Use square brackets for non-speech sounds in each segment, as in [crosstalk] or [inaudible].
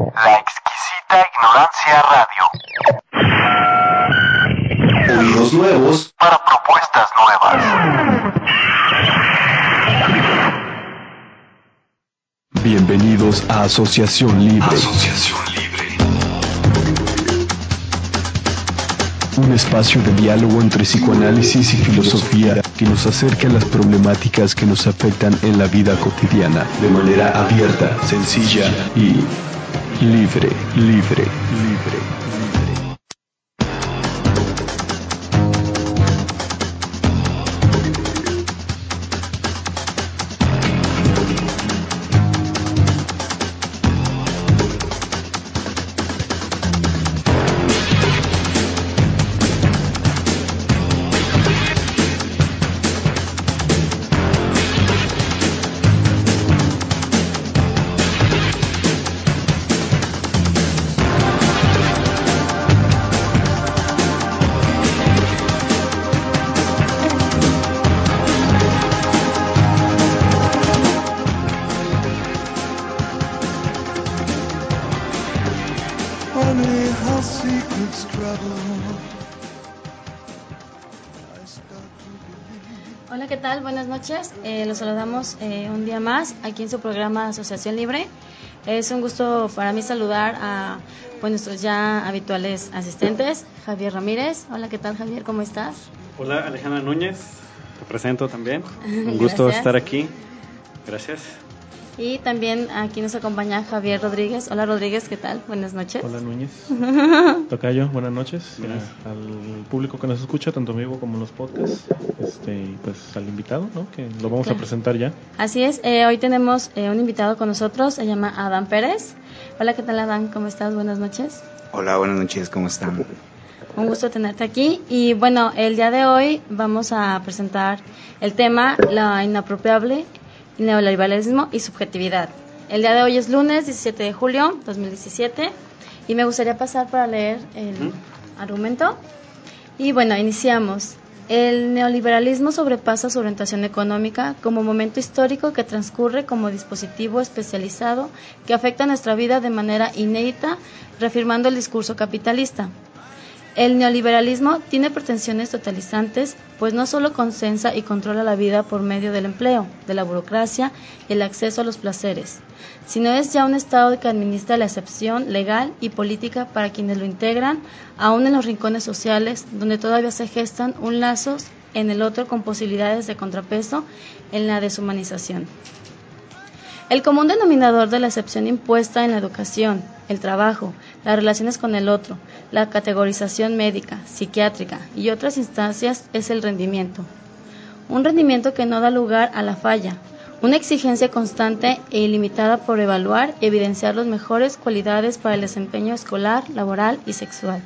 La exquisita ignorancia radio. Oídos nuevos para propuestas nuevas. Bienvenidos a Asociación Libre. Asociación Libre. Un espacio de diálogo entre psicoanálisis y filosofía que nos acerca a las problemáticas que nos afectan en la vida cotidiana de manera abierta, sencilla y libre, libre, libre. Eh, un día más aquí en su programa Asociación Libre. Es un gusto para mí saludar a pues, nuestros ya habituales asistentes, Javier Ramírez. Hola, ¿qué tal, Javier? ¿Cómo estás? Hola, Alejandra Núñez, te presento también. [laughs] Un gusto estar aquí. Gracias. Y también aquí nos acompaña Javier Rodríguez. Hola, Rodríguez, ¿qué tal? Buenas noches. Hola Núñez. [laughs] Tocayo, buenas noches. Ya, al público que nos escucha, tanto en vivo como en los podcasts. Este, y pues al invitado, ¿no? Que lo vamos a Claro. presentar ya. Así es, eh, hoy tenemos eh, un invitado con nosotros, se llama Adán Pérez. Hola, ¿qué tal, Adán? ¿Cómo estás? Buenas noches. Hola, buenas noches, ¿cómo están? Un gusto tenerte aquí. Y bueno, el día de hoy vamos a presentar el tema la inapropiable, neoliberalismo y subjetividad. El día de hoy es lunes 17 de julio 2017 y me gustaría pasar para leer el argumento. Y bueno, iniciamos. El neoliberalismo sobrepasa su orientación económica como momento histórico que transcurre como dispositivo especializado que afecta nuestra vida de manera inédita, reafirmando el discurso capitalista. El neoliberalismo tiene pretensiones totalizantes, pues no solo consensa y controla la vida por medio del empleo, de la burocracia y el acceso a los placeres, sino es ya un Estado que administra la excepción legal y política para quienes lo integran, aún en los rincones sociales, donde todavía se gestan un lazos en el otro con posibilidades de contrapeso en la deshumanización. El común denominador de la excepción impuesta en la educación, el trabajo, las relaciones con el otro, la categorización médica, psiquiátrica y otras instancias es el rendimiento. Un rendimiento que no da lugar a la falla, una exigencia constante e ilimitada por evaluar y evidenciar las mejores cualidades para el desempeño escolar, laboral y sexual.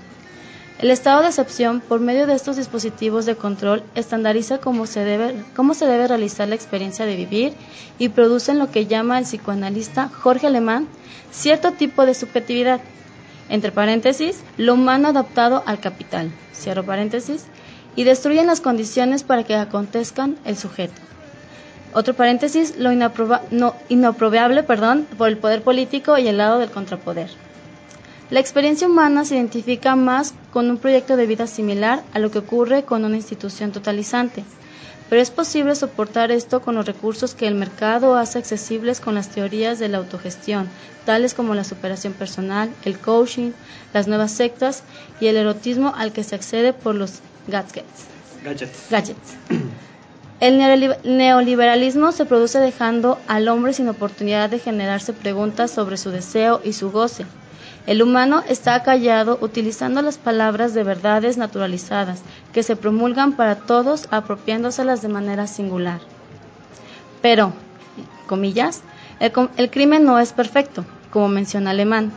El estado de excepción, por medio de estos dispositivos de control, estandariza cómo se, debe, cómo se debe realizar la experiencia de vivir y produce en lo que llama el psicoanalista Jorge Alemán cierto tipo de subjetividad, entre paréntesis, lo humano adaptado al capital, cierro paréntesis, y destruyen las condiciones para que acontezcan el sujeto. Otro paréntesis, lo inaprobable perdón, por el poder político y el lado del contrapoder. La experiencia humana se identifica más con un proyecto de vida similar a lo que ocurre con una institución totalizante, pero es posible soportar esto con los recursos que el mercado hace accesibles con las teorías de la autogestión, tales como la superación personal, el coaching, las nuevas sectas y el erotismo al que se accede por los gadgets. Gadgets. gadgets. El neoliber- neoliberalismo se produce dejando al hombre sin oportunidad de generarse preguntas sobre su deseo y su goce. El humano está callado utilizando las palabras de verdades naturalizadas que se promulgan para todos apropiándoselas de manera singular. Pero, comillas, el, crimen no es perfecto, como menciona Alemán.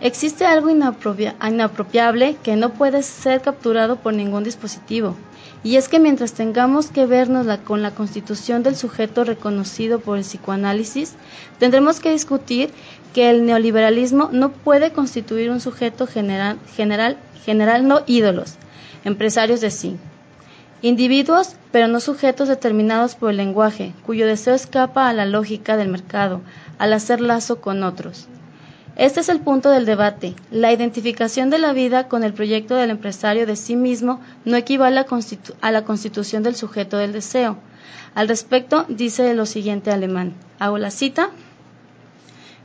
Existe algo inapropia- inapropiable que no puede ser capturado por ningún dispositivo. Y es que mientras tengamos que vernos con la constitución del sujeto reconocido por el psicoanálisis, tendremos que discutir que el neoliberalismo no puede constituir un sujeto general, general, general no ídolos, empresarios de sí. Individuos, pero no sujetos determinados por el lenguaje, cuyo deseo escapa a la lógica del mercado, al hacer lazo con otros. Este es el punto del debate. La identificación de la vida con el proyecto del empresario de sí mismo no equivale a, a la constitución del sujeto del deseo. Al respecto, dice lo siguiente alemán. Hago la cita.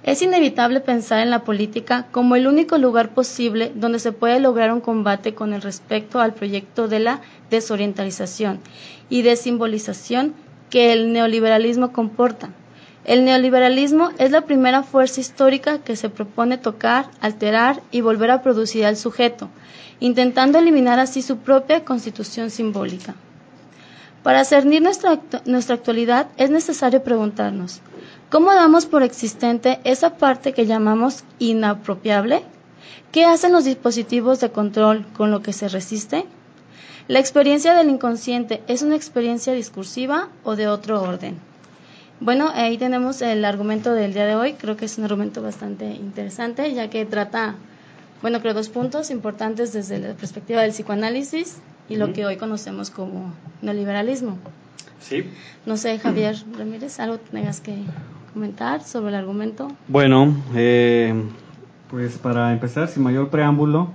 Es inevitable pensar en la política como el único lugar posible donde se puede lograr un combate con el respecto al proyecto de la desorientalización y desimbolización que el neoliberalismo comporta. El neoliberalismo es la primera fuerza histórica que se propone tocar, alterar y volver a producir al sujeto, intentando eliminar así su propia constitución simbólica. Para cernir nuestra, nuestra actualidad es necesario preguntarnos, ¿cómo damos por existente esa parte que llamamos inapropiable? ¿Qué hacen los dispositivos de control con lo que se resiste? ¿La experiencia del inconsciente es una experiencia discursiva o de otro orden? Bueno, ahí tenemos el argumento del día de hoy. Creo que es un argumento bastante interesante, ya que trata, bueno, creo dos puntos importantes desde la perspectiva del psicoanálisis y lo que hoy conocemos como neoliberalismo. Sí. No sé, Javier Ramírez, algo tengas que comentar sobre el argumento. Bueno, eh, pues para empezar, sin mayor preámbulo,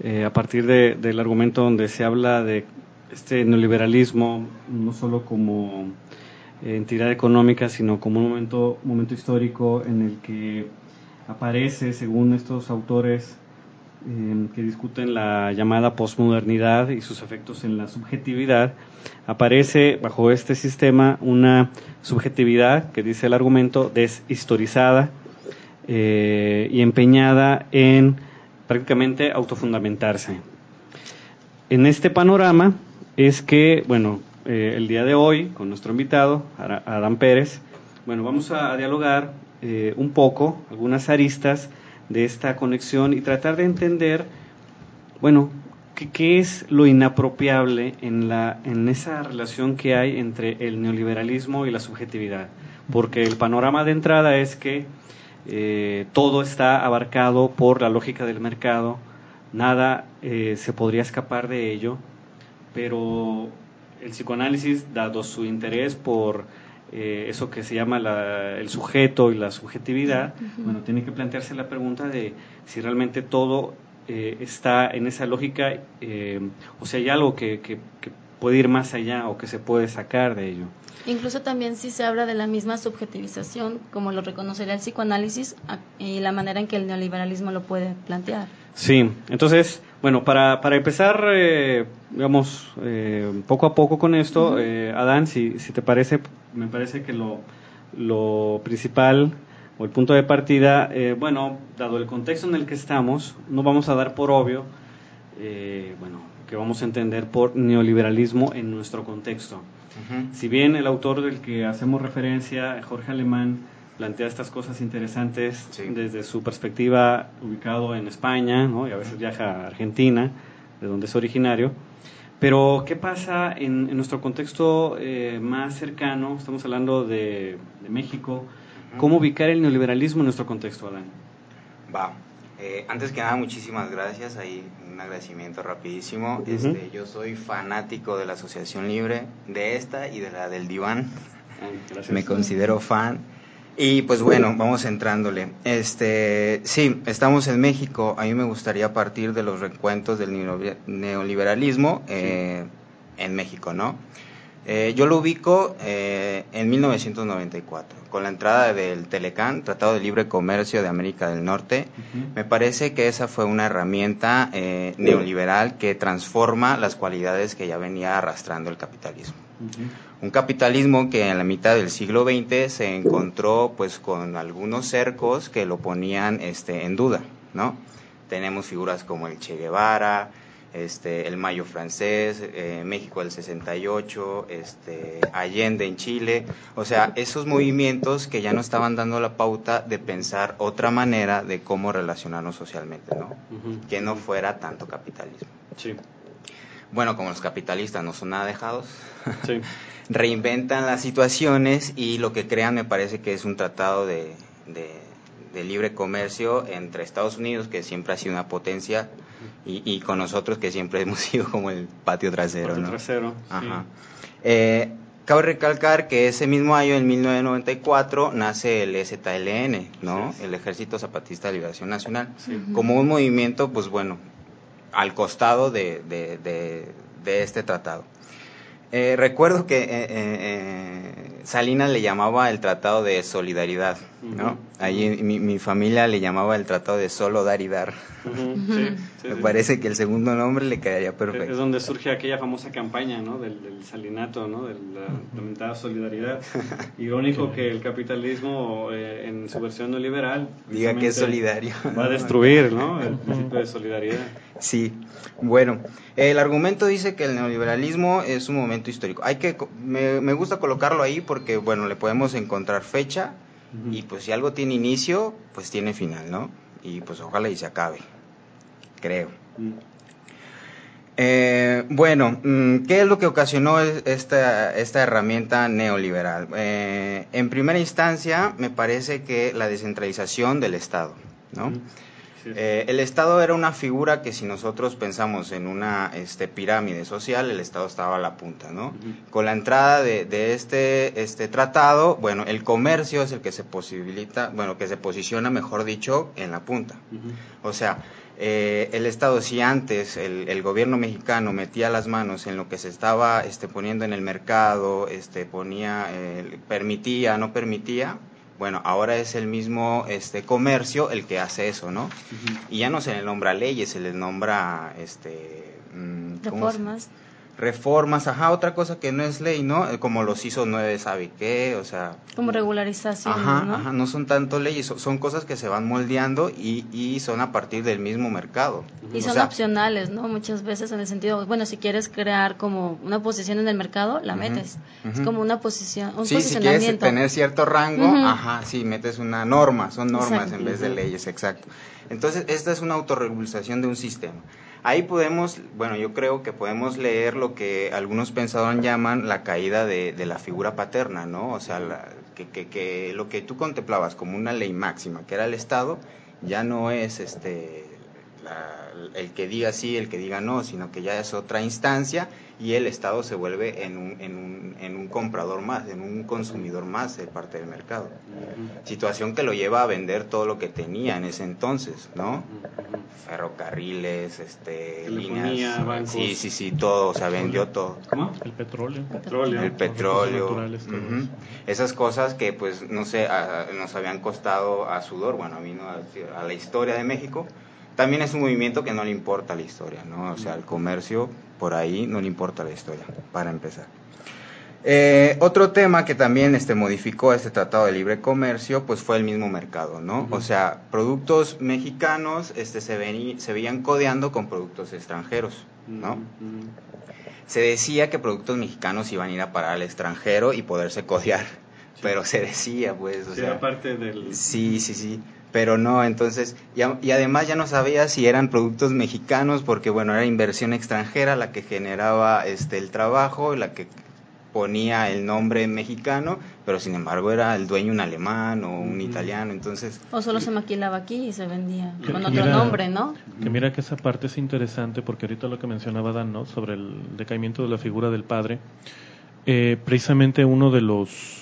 eh, a partir de- del argumento donde se habla de este neoliberalismo, no solo como entidad económica, sino como un momento, momento histórico en el que aparece, según estos autores eh, que discuten la llamada posmodernidad y sus efectos en la subjetividad, aparece bajo este sistema una subjetividad que dice el argumento deshistorizada eh, y empeñada en prácticamente autofundamentarse. En este panorama es que, bueno, eh, el día de hoy, con nuestro invitado, Adán Pérez, bueno, vamos a dialogar eh, un poco, algunas aristas de esta conexión y tratar de entender, bueno, qué, es lo inapropiable en, la, en esa relación que hay entre el neoliberalismo y la subjetividad. Porque el panorama de entrada es que eh, todo está abarcado por la lógica del mercado, nada eh, se podría escapar de ello, pero el psicoanálisis, dado su interés por eh, eso que se llama la- el sujeto y la subjetividad, bueno, tiene que plantearse la pregunta de si realmente todo eh, está en esa lógica eh, o si hay algo que, que- que puede ir más allá o que se puede sacar de ello. Incluso también si se habla de la misma subjetivización, como lo reconocería el psicoanálisis y la manera en que el neoliberalismo lo puede plantear. Sí, entonces, bueno, para, para empezar, eh, digamos, eh, poco a poco con esto, eh, Adán, si, si te parece, me parece que lo, lo principal o el punto de partida, eh, bueno, dado el contexto en el que estamos, no vamos a dar por obvio, eh, bueno, que vamos a entender por neoliberalismo en nuestro contexto. Si bien el autor del que hacemos referencia, Jorge Alemán, plantea estas cosas interesantes Sí. desde su perspectiva ubicado en España, ¿no? y a veces viaja a Argentina, de donde es originario. Pero, ¿qué pasa en, en nuestro contexto eh, más cercano? Estamos hablando de, de México. ¿Cómo ubicar el neoliberalismo en nuestro contexto, Adán? Va. Eh, antes que nada, muchísimas gracias. Ahí agradecimiento rapidísimo. Este, yo soy fanático de la Asociación Libre, de esta y de la del Diván. [laughs] Gracias. Me considero fan. Y pues bueno, vamos entrándole. Este, sí, estamos en México. A mí me gustaría partir de los recuentos del neoliber- neoliberalismo eh, en México, ¿no? Eh, yo lo ubico eh, en 1994, con la entrada del Telecán, Tratado de Libre Comercio de América del Norte. Me parece que esa fue una herramienta eh, neoliberal que transforma las cualidades que ya venía arrastrando el capitalismo. Un capitalismo que en la mitad del siglo XX se encontró pues con algunos cercos que lo ponían este, en duda, ¿no? Tenemos figuras como el Che Guevara, este, el Mayo francés, eh, México del 68, este, Allende en Chile, o sea, esos movimientos que ya no estaban dando la pauta de pensar otra manera de cómo relacionarnos socialmente, ¿no? Que no fuera tanto capitalismo. Sí, Bueno, como los capitalistas no son nada dejados, [laughs] sí. reinventan las situaciones y lo que crean me parece que es un tratado de, de- de libre comercio entre Estados Unidos, que siempre ha sido una potencia, y, y con nosotros, que siempre hemos [laughs] sido como el patio trasero. Patio ¿no? trasero, sí. Ajá. Eh, Cabe recalcar que ese mismo año, en 1994, nace el EZLN, ¿no? El Ejército Zapatista de Liberación Nacional, como un movimiento, pues bueno, al costado de, de- de- de este tratado. Eh, recuerdo que eh, eh, eh, Salinas le llamaba el tratado de solidaridad, ¿no? Allí mi, mi familia le llamaba el tratado de solo dar y dar. Ujú, sí, sí, Me sí. parece que el segundo nombre le quedaría Es perfecto. donde surge aquella famosa campaña, ¿no? Del, del salinato, ¿no? De la lamentada solidaridad. [laughs] Irónico que el capitalismo, eh, en su versión neoliberal, Diga que es solidario. Va a destruir, ¿no? [laughs] El principio de solidaridad. Sí, bueno, el argumento dice que el neoliberalismo es un momento histórico. Hay que, me, me gusta colocarlo ahí porque, bueno, le podemos encontrar fecha Y pues si algo tiene inicio, pues tiene final, ¿no? Y pues ojalá y se acabe, creo. Mm. Eh, bueno, mm, ¿qué es lo que ocasionó es- esta, esta herramienta neoliberal? Eh, en primera instancia, me parece que la descentralización del Estado, ¿no? Sí. Eh, el Estado era una figura que si nosotros pensamos en una este, pirámide social, el Estado estaba a la punta, ¿no? Con la entrada de, de este, este tratado, bueno, el comercio es el que se posibilita, bueno, que se posiciona, mejor dicho, en la punta. O sea, eh, el Estado, si antes el, el gobierno mexicano metía las manos en lo que se estaba este, poniendo en el mercado, este, ponía, eh, permitía, no permitía, bueno, ahora es el mismo este, comercio el que hace eso, ¿no? Y ya no se le nombra leyes, se le nombra, este... mm, ¿cómo se- Reformas. Ajá, otra cosa que no es ley, ¿no? Eh, Como los hizo nueve, ¿sabe qué? O sea, Como regularización, Ajá, ¿no? ajá, no son tanto leyes, son, son cosas que se van moldeando y, y son a partir del mismo mercado. Y O son sea, opcionales, ¿no? Muchas veces en el sentido, bueno, si quieres crear como una posición en el mercado, la metes. Es como una posición, un Sí, si quieres posicionamiento. tener cierto rango, ajá, sí, metes una norma, son normas en vez de leyes, exacto. Entonces, esta es una autorregulación de un sistema. Ahí podemos, bueno, yo creo que podemos leer lo que algunos pensadores llaman la caída de, de la figura paterna, ¿no? O sea, la- que, que, que lo que tú contemplabas como una ley máxima, que era el Estado, ya no es este la- el que diga sí, el que diga no, sino que ya es otra instancia y el Estado se vuelve en un, en un, en un comprador más, en un consumidor más de parte del mercado. Situación que lo lleva a vender todo lo que tenía en ese entonces, ¿no? Ferrocarriles, este, líneas. bancos. Sí, sí, sí, todo, o sea, vendió todo. ¿Cómo? El petróleo. Petróleo. El petróleo, esas cosas que pues no sé, a- nos habían costado a sudor, bueno, a mí no, a, a la historia de México, también es un movimiento que no le importa la historia, ¿no? O sea, el comercio por ahí no le importa la historia, para empezar. Eh, otro tema que también este, modificó este Tratado de Libre Comercio, pues fue el mismo mercado, ¿no? O sea, productos mexicanos este, se, veni- se veían codeando con productos extranjeros, ¿no? Se decía que productos mexicanos iban a ir a parar al extranjero y poderse codear, pero se decía, pues, o Sí, sea, era parte del... sí, sí, sí, pero no, entonces, y, a- y además ya no sabía si eran productos mexicanos, porque bueno, era inversión extranjera la que generaba este el trabajo, la que ponía el nombre mexicano, pero sin embargo era el dueño un alemán o un italiano, entonces, O solo se maquilaba aquí y se vendía Que- con que otro mira- nombre, ¿no? Que mira que esa parte es interesante porque ahorita lo que mencionaba Dan, ¿no? Sobre el decaimiento de la figura del padre, eh, precisamente uno de los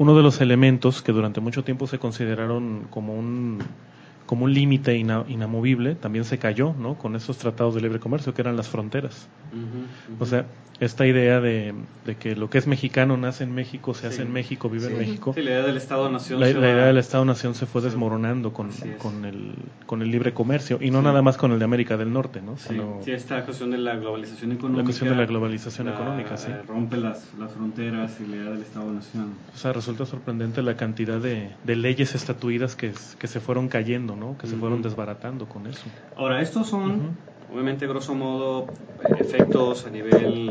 uno de los elementos que durante mucho tiempo se consideraron como un como un límite ina- inamovible también se cayó, ¿no? Con esos tratados de libre comercio que eran las fronteras. Ujú, ujú. O sea, esta idea de, de que lo que es mexicano nace en México, se hace Sí. en México, vive en Sí. México. Sí, la idea del Estado-Nación. La, se la idea del Estado-Nación se fue desmoronando con, con, el, con el libre comercio y no Sí. nada más con el de América del Norte, ¿no? Sí, Sino sí, esta cuestión de la globalización económica. la cuestión de la globalización la- económica, sí. Rompe las, las fronteras y la idea del Estado-Nación. O sea, resulta sorprendente la cantidad de, de leyes estatuidas que, que se fueron cayendo, ¿no? Que se fueron desbaratando con eso. Ahora, estos son, obviamente, grosso modo, eh, efectos a nivel,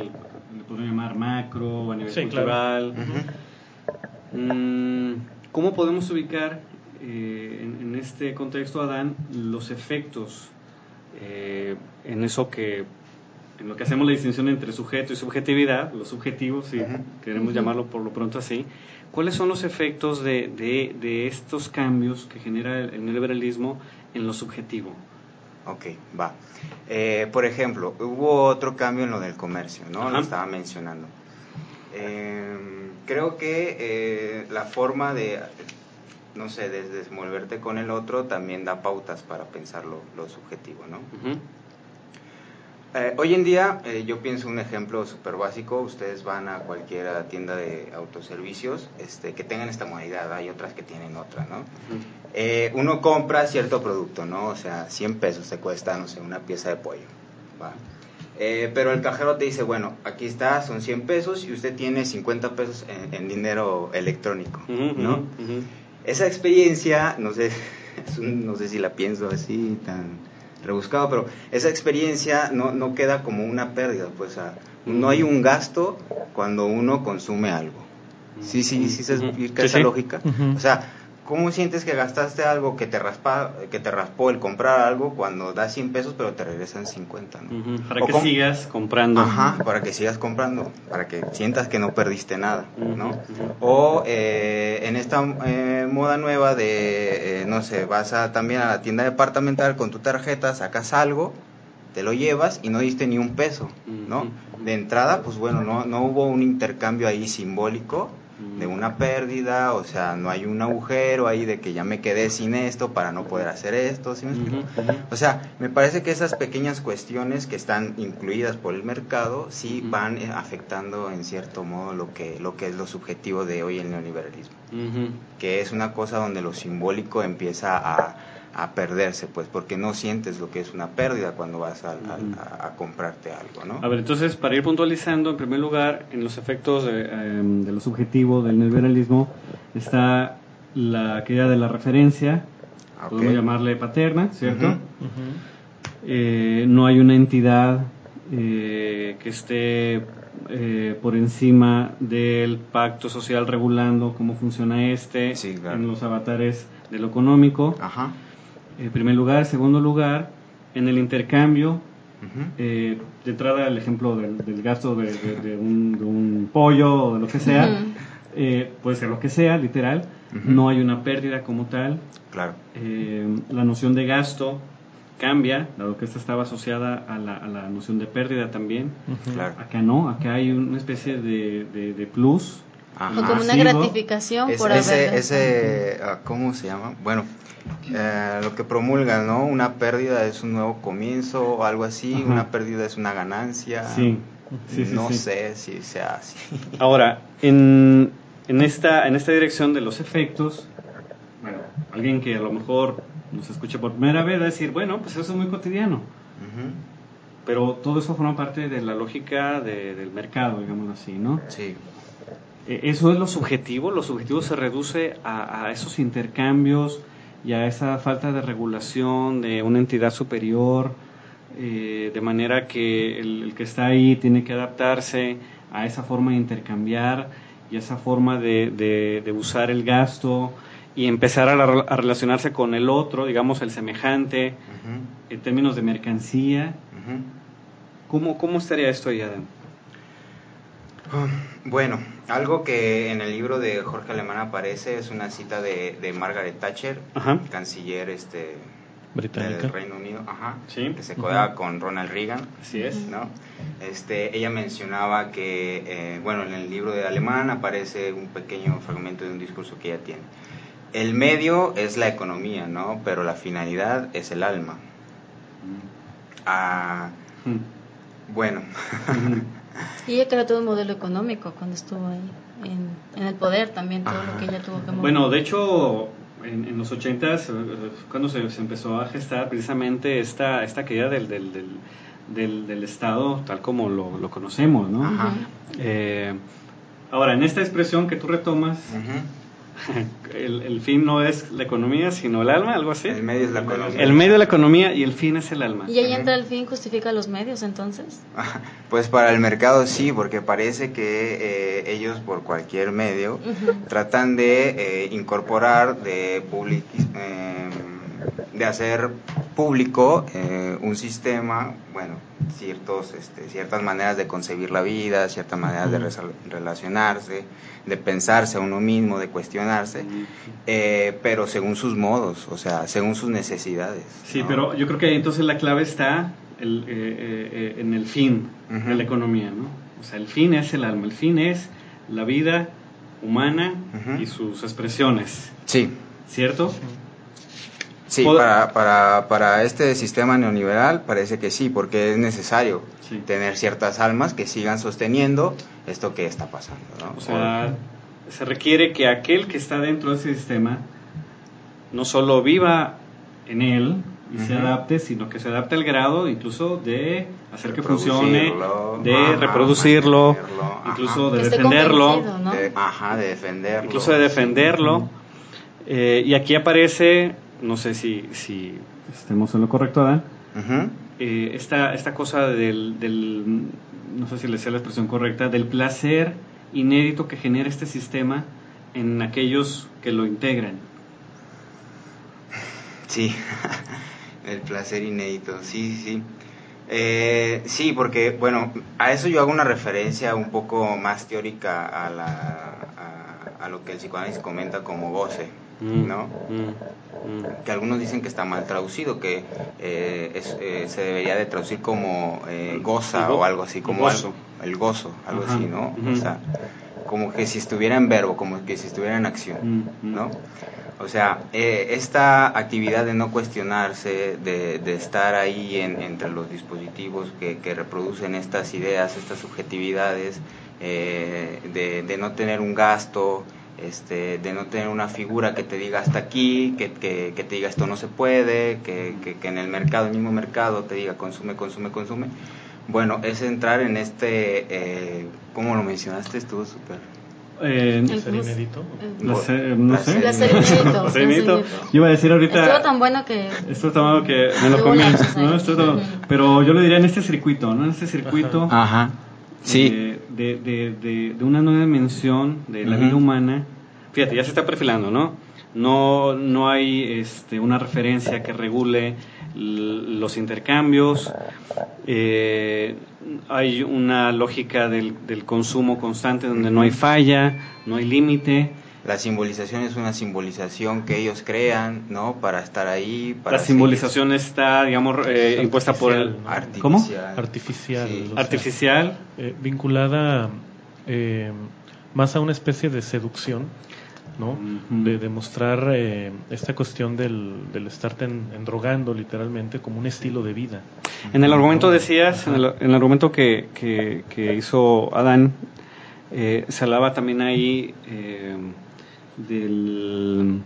le podemos llamar macro, a nivel Sí, cultural. Mm, ¿Cómo podemos ubicar eh, en, en este contexto, Adán, los efectos eh, en eso que, en lo que hacemos la distinción entre sujeto y subjetividad, los subjetivos, si Ujú. queremos llamarlo por lo pronto así, ¿cuáles son los efectos de, de- de estos cambios que genera el, el neoliberalismo en lo subjetivo? Ok, va. Eh, por ejemplo, hubo otro cambio en lo del comercio, ¿no? Ajá. Lo estaba mencionando. Eh, creo que eh, la forma de, no sé, de desenvolverte con el otro también da pautas para pensar lo, lo subjetivo, ¿no? Ujú. Eh, hoy en día, eh, yo pienso un ejemplo súper básico, ustedes van a cualquier tienda de autoservicios este, que tengan esta modalidad, hay otras que tienen otra, ¿no? Eh, uno compra cierto producto, ¿no? O sea, 100 pesos te cuesta, no sé, una pieza de pollo, ¿va? Eh, pero el cajero te dice, bueno, aquí está, son 100 pesos y usted tiene 50 pesos en, en dinero electrónico, ¿no? Esa experiencia, no sé, [laughs] es un- no sé si la pienso así tan rebuscado, pero esa experiencia no, no queda como una pérdida, pues no hay un gasto cuando uno consume algo. Sí, sí, sí se explica esa lógica. O sea, ¿cómo sientes que gastaste algo que te raspa, que te raspó el comprar algo cuando das 100 pesos pero te regresan 50, ¿no? Para O que sigas comprando. Ajá, para que sigas comprando, para que sientas que no perdiste nada, ¿no? O eh, en esta eh, moda nueva de, eh, no sé, vas a, también a la tienda departamental con tu tarjeta, sacas algo, te lo llevas y no diste ni un peso, ¿no? De entrada, pues bueno, no, no hubo un intercambio ahí simbólico de Ujú. una pérdida, o sea, no hay un agujero ahí de que ya me quedé sin esto para no poder hacer esto, ¿sí me explico? Ujú, ujú. O sea, me parece que esas pequeñas cuestiones que están incluidas por el mercado sí van eh, afectando en cierto modo lo que, lo que es lo subjetivo de hoy el neoliberalismo, que es una cosa donde lo simbólico empieza a, a perderse, pues, porque no sientes lo que es una pérdida cuando vas a, a comprarte algo, ¿no? A ver, entonces, para ir puntualizando, en primer lugar, en los efectos de, em, de lo subjetivo del neoliberalismo está la caída de la referencia, Ah, podemos llamarle paterna, ¿cierto? Eh, no hay una entidad eh, que esté eh, por encima del pacto social regulando cómo funciona este Sí, claro. en los avatares de lo económico. Ajá. En primer lugar, segundo lugar, en el intercambio eh, de entrada el ejemplo del, del gasto de, de- de un, de un pollo o de lo que sea, eh, puede ser lo que sea, literal, no hay una pérdida como tal, Claro. eh, la noción de gasto cambia, dado que esta estaba asociada a la, a la noción de pérdida también. Claro. acá no, acá hay una especie de, de- de plus, Ajá. O como una gratificación Es- por ese, haber ese ah, ¿cómo se llama? Bueno, eh, lo que promulgan, ¿no? Una pérdida es un nuevo comienzo o algo así, Ajá. una pérdida es una ganancia. sí, sí, sí, no sí. sé si sea así. [laughs] Ahora, en, en, esta, en esta dirección de los efectos, bueno, alguien que a lo mejor nos escuche por primera vez va a decir, bueno, pues eso es muy cotidiano, pero todo eso forma parte de la lógica de- del mercado, digamos así, ¿no? Sí, Eso es lo subjetivo, lo subjetivo se reduce a, a esos intercambios y a esa falta de regulación de una entidad superior, eh, de manera que el, el que está ahí tiene que adaptarse a esa forma de intercambiar y a esa forma de, de- de usar el gasto y empezar a, la- a relacionarse con el otro, digamos el semejante, en términos de mercancía. Ujú. ¿Cómo, cómo estaría esto ahí, Adam? Bueno, algo que en el libro de Jorge Alemán aparece es una cita de, de Margaret Thatcher, Ajá. canciller este Británica. del Reino Unido, ajá, Sí. que se codeaba con Ronald Reagan. Así es. ¿no? Este, ella mencionaba que, eh, bueno, en el libro de Alemán aparece un pequeño fragmento de un discurso que ella tiene. El medio es la economía, ¿no? Pero la finalidad es el alma. Ah, Mm. bueno, [laughs] Y ella creó todo un modelo económico cuando estuvo ahí en, en el poder también, todo lo que ella tuvo que mover. Bueno, de hecho, en, en los 80 cuando se, se empezó a gestar precisamente esta, esta caída del, del, del, del- del Estado tal como lo, lo conocemos, ¿no? Ajá. Eh, ahora, en esta expresión que tú retomas, el, el fin no es la economía, sino el alma, algo así. el medio es la economía. El medio de la economía y el fin es el alma. Y ahí entra el fin, justifica los medios entonces. Pues para el mercado sí, porque parece que eh, ellos por cualquier medio tratan de eh, incorporar, de, public- eh, de hacer público eh, un sistema, bueno, ciertos, este, ciertas maneras de concebir la vida, ciertas maneras de relacionarse, de pensarse a uno mismo, de cuestionarse, eh, pero según sus modos, o sea, según sus necesidades. Sí, ¿no? pero yo creo que entonces la clave está el, eh, eh, eh, en el fin de la economía, ¿no? O sea, el fin es el alma, el fin es la vida humana y sus expresiones, Sí, ¿cierto? Sí, para, para, para este sistema neoliberal parece que sí, porque es necesario Sí. tener ciertas almas que sigan sosteniendo esto que está pasando, ¿no? O sea, se requiere que aquel que está dentro de ese sistema no solo viva en él y se adapte, sino que se adapte al grado incluso de hacer que funcione, de ajá, reproducirlo, incluso de defenderlo. De- ajá, de defenderlo. incluso de defenderlo. Eh, y aquí aparece, no sé si, si estemos en lo correcto, Adán, eh, esta, esta cosa del, del, no sé si le sea la expresión correcta, del placer inédito que genera este sistema en aquellos que lo integran. Sí, [laughs] el placer inédito, sí, sí. Eh, sí, porque, bueno, a eso yo hago una referencia un poco más teórica a, la, a, a lo que el psicoanálisis comenta como goce, ¿no? mm, mm. Que algunos dicen que está mal traducido, que eh, es- eh, se debería de traducir como eh, goza o algo así, como gozo. algo, el gozo, algo Ajá, así, ¿no? O sea, como que si estuviera en verbo, como que si estuviera en acción. Mm, mm. ¿no? O sea, eh, esta actividad de no cuestionarse, de, de estar ahí en- entre los dispositivos que, que reproducen estas ideas, estas subjetividades, eh, de, de no tener un gasto, este, de no tener una figura que te diga hasta aquí, que, que, que te diga esto no se puede, que, que, que en el mercado, el mismo mercado, te diga consume, consume, consume. Bueno, es entrar en este, eh, ¿cómo lo mencionaste? Estuvo súper... Eh, El Ser plus. inédito. El- la se- no sé. Placer inédito. Yo iba a decir ahorita. Estuvo tan bueno que... Esto está malo que me lo comí. ¿no? Pero yo lo diría en este circuito, ¿no? En este circuito Ajá. Sí. eh, de, de, de, de una nueva dimensión de la vida humana. Fíjate, ya se está perfilando, ¿no? No, no hay este, una referencia que regule los intercambios. eh, hay una lógica del, del consumo constante donde no hay falla, no hay límite. La simbolización es una simbolización que ellos crean, ¿no? Para estar ahí. Para La simbolización está, digamos, eh, impuesta por el... artificial. ¿Cómo? Artificial. Sí. o sea, Artificial. eh, vinculada eh, más a una especie de seducción, ¿no? De demostrar eh, esta cuestión del, del estarte en- endrogando literalmente como un estilo de vida. En el argumento decías, en el, en el argumento que, que- que hizo Adán, eh, se hablaba también ahí eh, del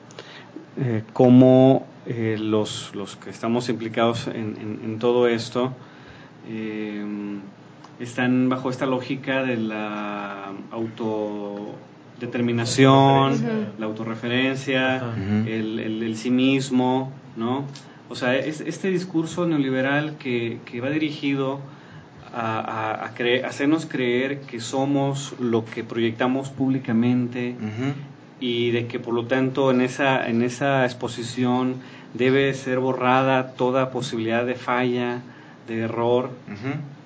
eh, cómo eh, los, los que estamos implicados en, en- en todo esto eh, están bajo esta lógica de la autodeterminación, la autorreferencia, el, el, el sí mismo, ¿no? O sea, es este discurso neoliberal que, que va dirigido a, a- a cre- hacernos creer que somos lo que proyectamos públicamente. Y de que por lo tanto en esa, en esa exposición debe ser borrada toda posibilidad de falla, de error.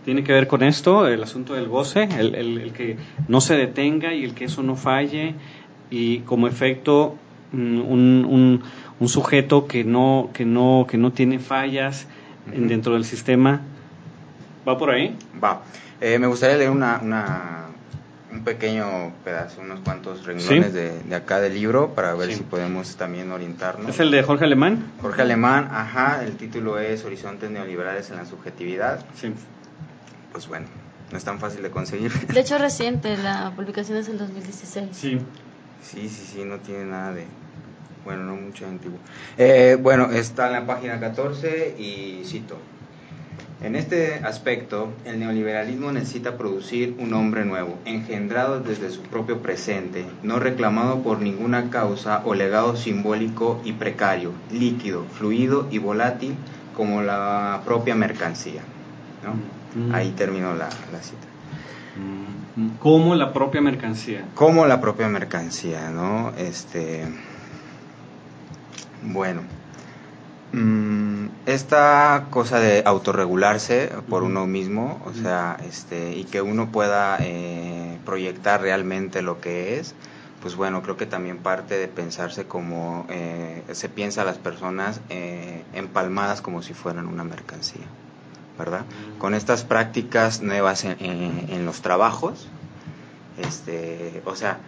Tiene que ver con esto, el asunto del goce, el, el- el que no se detenga y el que eso no falle y como efecto mm, un, un- un sujeto que no, que no, que no tiene fallas dentro del sistema. ¿Va por ahí? Va. Eh, me gustaría leer una, una- un pequeño pedazo, unos cuantos renglones Sí. de, de acá del libro para ver Sí. si podemos también orientarnos. ¿Es el de Jorge Alemán? Jorge Alemán, ajá, el título es Horizontes Neoliberales en la Subjetividad. Sí. Pues bueno, no es tan fácil de conseguir. [laughs] De hecho, reciente, la publicación es el 2016. Sí. Sí, sí, sí, no tiene nada de... Bueno, no mucho de antiguo. Eh, bueno, está en la página 14 y cito. En este aspecto, el neoliberalismo necesita producir un hombre nuevo, engendrado desde su propio presente, no reclamado por ninguna causa o legado simbólico y precario, líquido, fluido y volátil como la propia mercancía. ¿no? Mm. Ahí terminó la, la cita. Mm, Como la propia mercancía. como la propia mercancía, ¿no? Este, bueno, esta cosa de autorregularse por uno mismo, o sea, este, y que uno pueda eh, proyectar realmente lo que es, pues bueno, creo que también parte de pensarse como eh, se piensa a las personas eh, empalmadas como si fueran una mercancía, ¿verdad? Con estas prácticas nuevas en, en- en los trabajos, Este, o sea,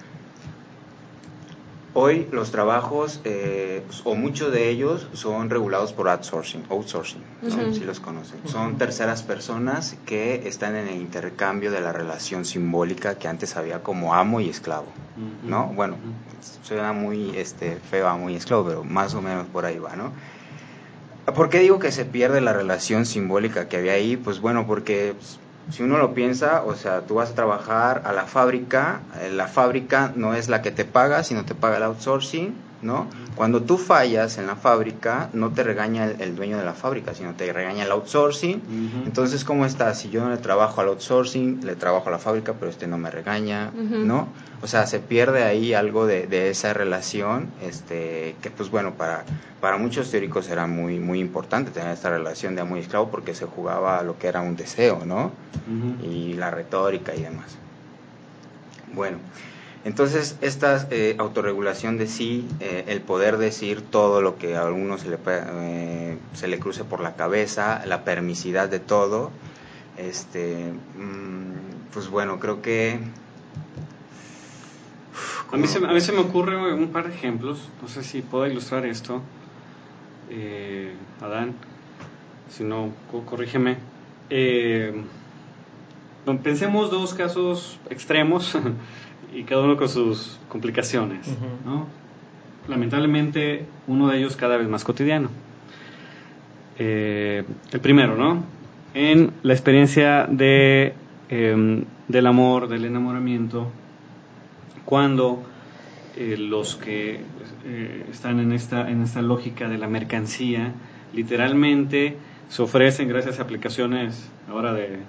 hoy los trabajos, eh, o muchos de ellos, son regulados por outsourcing, outsourcing ¿no? Ujú. si los conocen. Son terceras personas que están en el intercambio de la relación simbólica que antes había como amo y esclavo. ¿no? Bueno, suena muy este, feo, a muy esclavo, pero más o menos por ahí va, ¿no? ¿Por qué digo que se pierde la relación simbólica que había ahí? Pues bueno, porque pues, si uno lo piensa, o sea, tú vas a trabajar a la fábrica, eh, la fábrica no es la que te paga, sino te paga el outsourcing, ¿no? Cuando tú fallas en la fábrica, no te regaña el, el dueño de la fábrica, sino te regaña el outsourcing. Ujú. Entonces, ¿cómo está? Si yo no le trabajo al outsourcing, le trabajo a la fábrica, pero este no me regaña, Ujú. ¿no? O sea, se pierde ahí algo de, de esa relación, este, que pues bueno, para, para muchos teóricos era muy, muy importante tener esta relación de amo y esclavo porque se jugaba lo que era un deseo, ¿no? Ujú. Y la retórica y demás. Bueno, entonces esta eh, autorregulación de sí, eh, el poder decir todo lo que a uno se le, eh, se le cruce por la cabeza, la permisidad de todo, este, mm, pues bueno, creo que... A mí, se, me ocurre un par de ejemplos, no sé si puedo ilustrar esto. Eh, Adán, si no, co- corrígeme. Eh, pensemos dos casos extremos [laughs] y cada uno con sus complicaciones. ¿no? Lamentablemente, uno de ellos cada vez más cotidiano. Eh, el primero, ¿no? En la experiencia de, em, del amor, del enamoramiento, cuando eh, los que eh, están en esta, en esta lógica de la mercancía, literalmente se ofrecen, gracias a aplicaciones ahora de,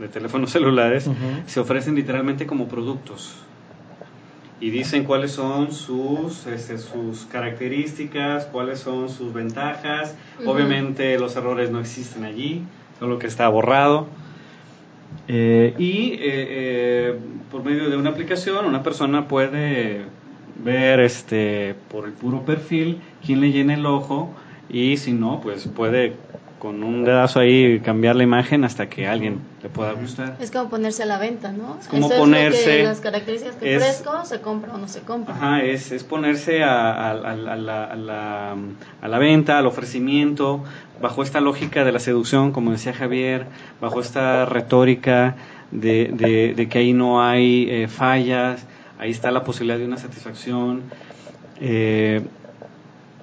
de teléfonos [laughs] celulares, se ofrecen literalmente como productos. Y dicen cuáles son sus, este, sus características, cuáles son sus ventajas. Obviamente los errores no existen allí, solo que está borrado. Eh, y eh, eh, por medio de una aplicación, una persona puede ver este por el puro perfil quién le llena el ojo y si no, pues puede con un dedazo ahí cambiar la imagen hasta que a alguien le pueda gustar. Es como ponerse a la venta, ¿no? Es como Eso lo ponerse- que las características que es- ofrezco, se compra o no se compra. Ajá, es, es ponerse a, a- a- a la, a la- a la venta, al ofrecimiento, bajo esta lógica de la seducción, como decía Javier, bajo esta retórica de, de- de que ahí no hay eh, fallas, ahí está la posibilidad de una satisfacción. Eh,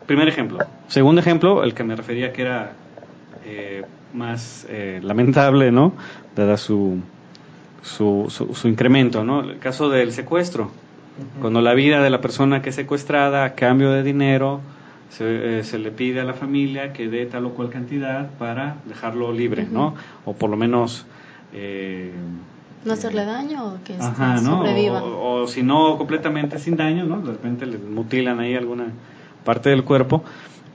primer ejemplo. Segundo ejemplo, el que me refería que era eh, más eh, lamentable, ¿no? Dada su, su, su, su incremento, ¿no? El caso del secuestro. Cuando la vida de la persona que es secuestrada a cambio de dinero se, eh, se le pide a la familia que dé tal o cual cantidad para dejarlo libre, ¿no? O por lo menos... eh, No hacerle daño o que Ajá, ¿no? sobreviva. O, o si no, completamente sin daño, ¿no? De repente les mutilan ahí alguna parte del cuerpo.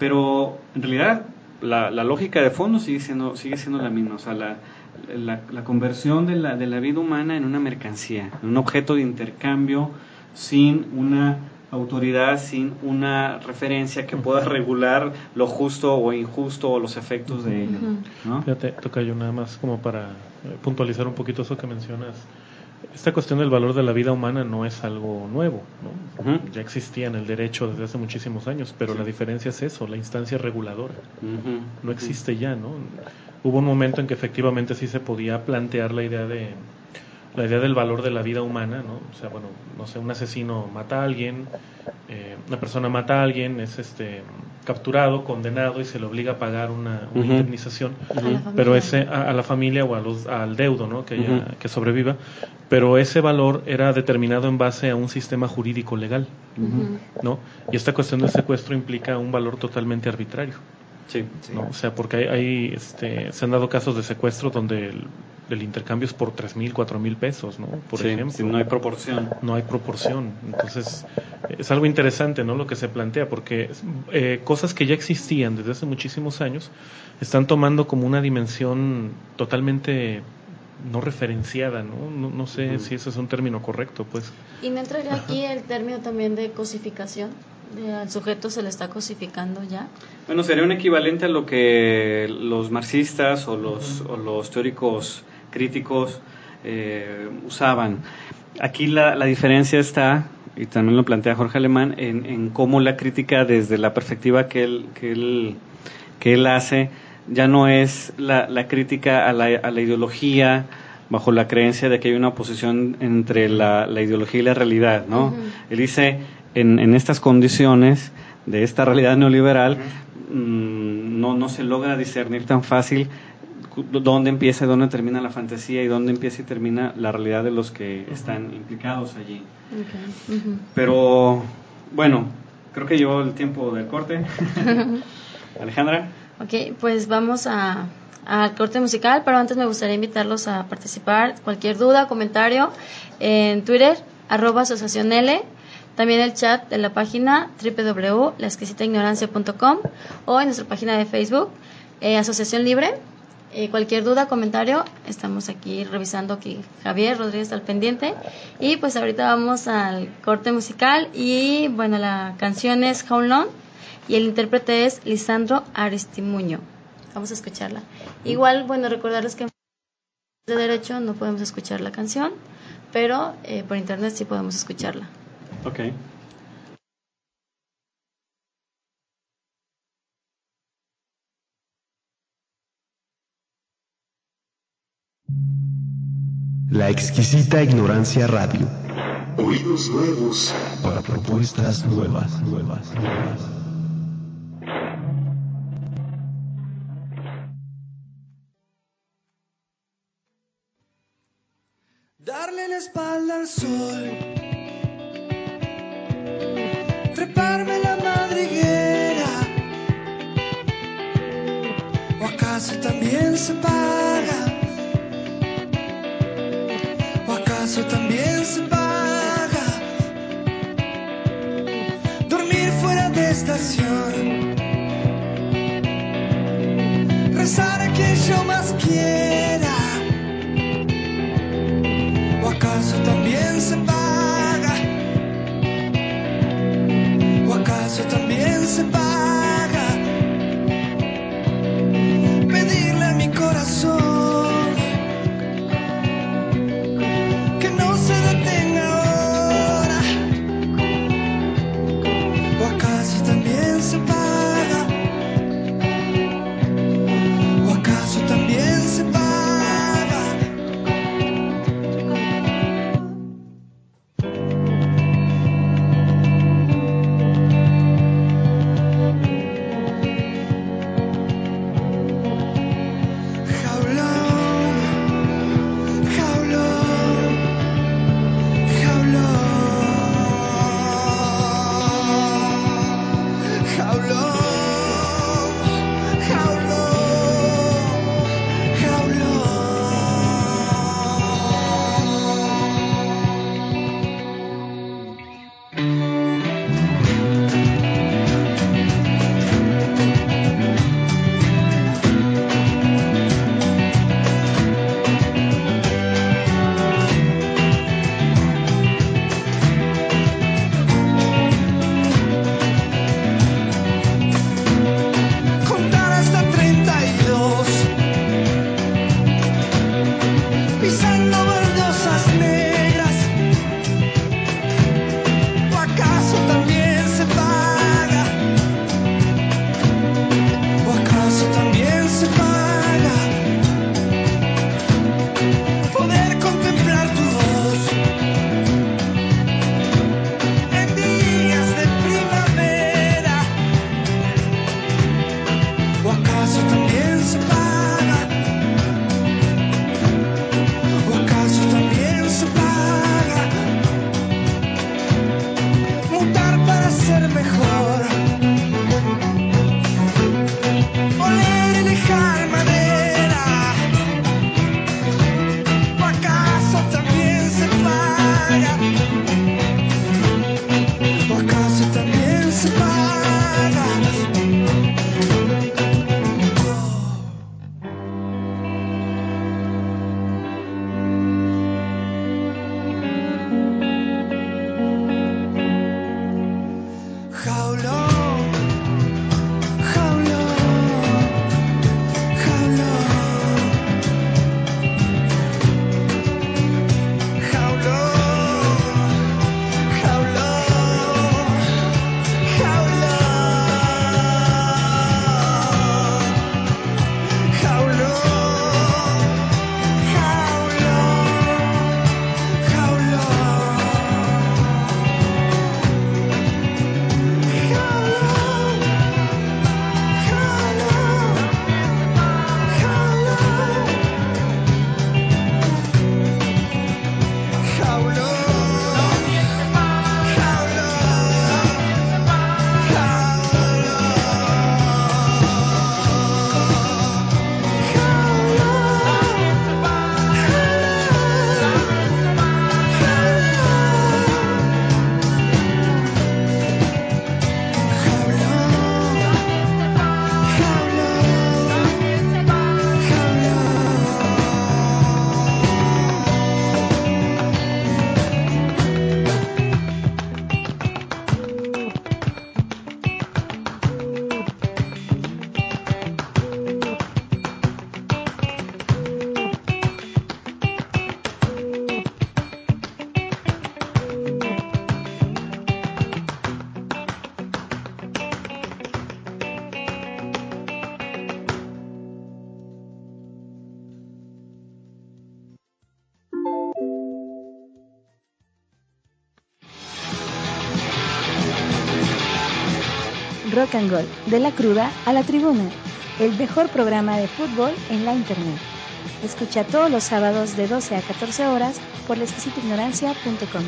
Pero en realidad la, la lógica de fondo sigue siendo, sigue siendo la misma. O sea, la, la, la conversión de la, de la vida humana en una mercancía, en un objeto de intercambio sin una autoridad, sin una referencia que pueda regular lo justo o injusto o los efectos de ello. ¿no? Fíjate, toca yo nada más como para eh, puntualizar un poquito eso que mencionas. Esta cuestión del valor de la vida humana no es algo nuevo, ¿no? Ya existía en el derecho desde hace muchísimos años, pero la diferencia es eso, la instancia reguladora. No existe ya, ¿no? Hubo un momento en que efectivamente sí se podía plantear la idea de la idea del valor de la vida humana, ¿no? O sea, bueno, no sé, un asesino mata a alguien, eh, una persona mata a alguien, es este capturado, condenado y se le obliga a pagar una, indemnización. A la familia. pero ese a, a la familia o a los, al deudo ¿no? que, haya- que sobreviva. Pero ese valor era determinado en base a un sistema jurídico legal no y esta cuestión del secuestro implica un valor totalmente arbitrario Sí. Sí. ¿no? o sea porque hay, hay, este se han dado casos de secuestro donde el, el intercambio es por tres mil cuatro mil pesos no por Sí, ejemplo sí, no hay proporción. no hay proporción. Entonces, es algo interesante, ¿no? Lo que se plantea, porque eh, cosas que ya existían desde hace muchísimos años están tomando como una dimensión totalmente no referenciada, ¿no? No, no sé si ese es un término correcto, pues. ¿Y no entraría aquí el término también de cosificación? De, al sujeto se le está cosificando ya. Bueno, sería un equivalente a lo que los marxistas o los, o los teóricos críticos eh, usaban. aquí la, la diferencia está, y también lo plantea Jorge Alemán, en, en cómo la crítica desde la perspectiva que él, que él, que él hace ya no es la, la crítica a la, a la ideología bajo la creencia de que hay una oposición entre la, la ideología y la realidad, ¿no? Él dice, en, en estas condiciones de esta realidad neoliberal, mm, no, no se logra discernir tan fácil dónde empieza y dónde termina la fantasía y dónde empieza y termina la realidad de los que están implicados allí. Pero bueno, creo que llegó el tiempo del corte. [laughs] Alejandra. Ok, pues vamos a al corte musical, pero antes me gustaría invitarlos a participar. Cualquier duda, comentario en Twitter, arroba asociación L, también el chat de la página www.laexquisitaignorancia.com o en nuestra página de Facebook, eh, Asociación Libre. Eh, cualquier duda, comentario, estamos aquí revisando aquí Javier Rodríguez al pendiente. Y pues ahorita vamos al corte musical y bueno, la canción es How Long y el intérprete es Lisandro Aristimuño. Vamos a escucharla. Igual, bueno, recordarles que de derecho no podemos escuchar la canción, pero eh, por internet sí podemos escucharla. Ok. La exquisita ignorancia radio. Oídos nuevos. Para propuestas nuevas, nuevas, nuevas. Darle la espalda al sol. Treparme la madriguera. ¿O acaso también se paga? ¿O acaso también se paga? Dormir fuera de estación. Rezar a quien yo más quiera. ¿O acaso también se paga? ¿O acaso también se paga? Rock and Gold, de la cruda a la tribuna, el mejor programa de fútbol en la internet. Escucha todos los sábados de 12 a 14 horas por la ignorancia.com.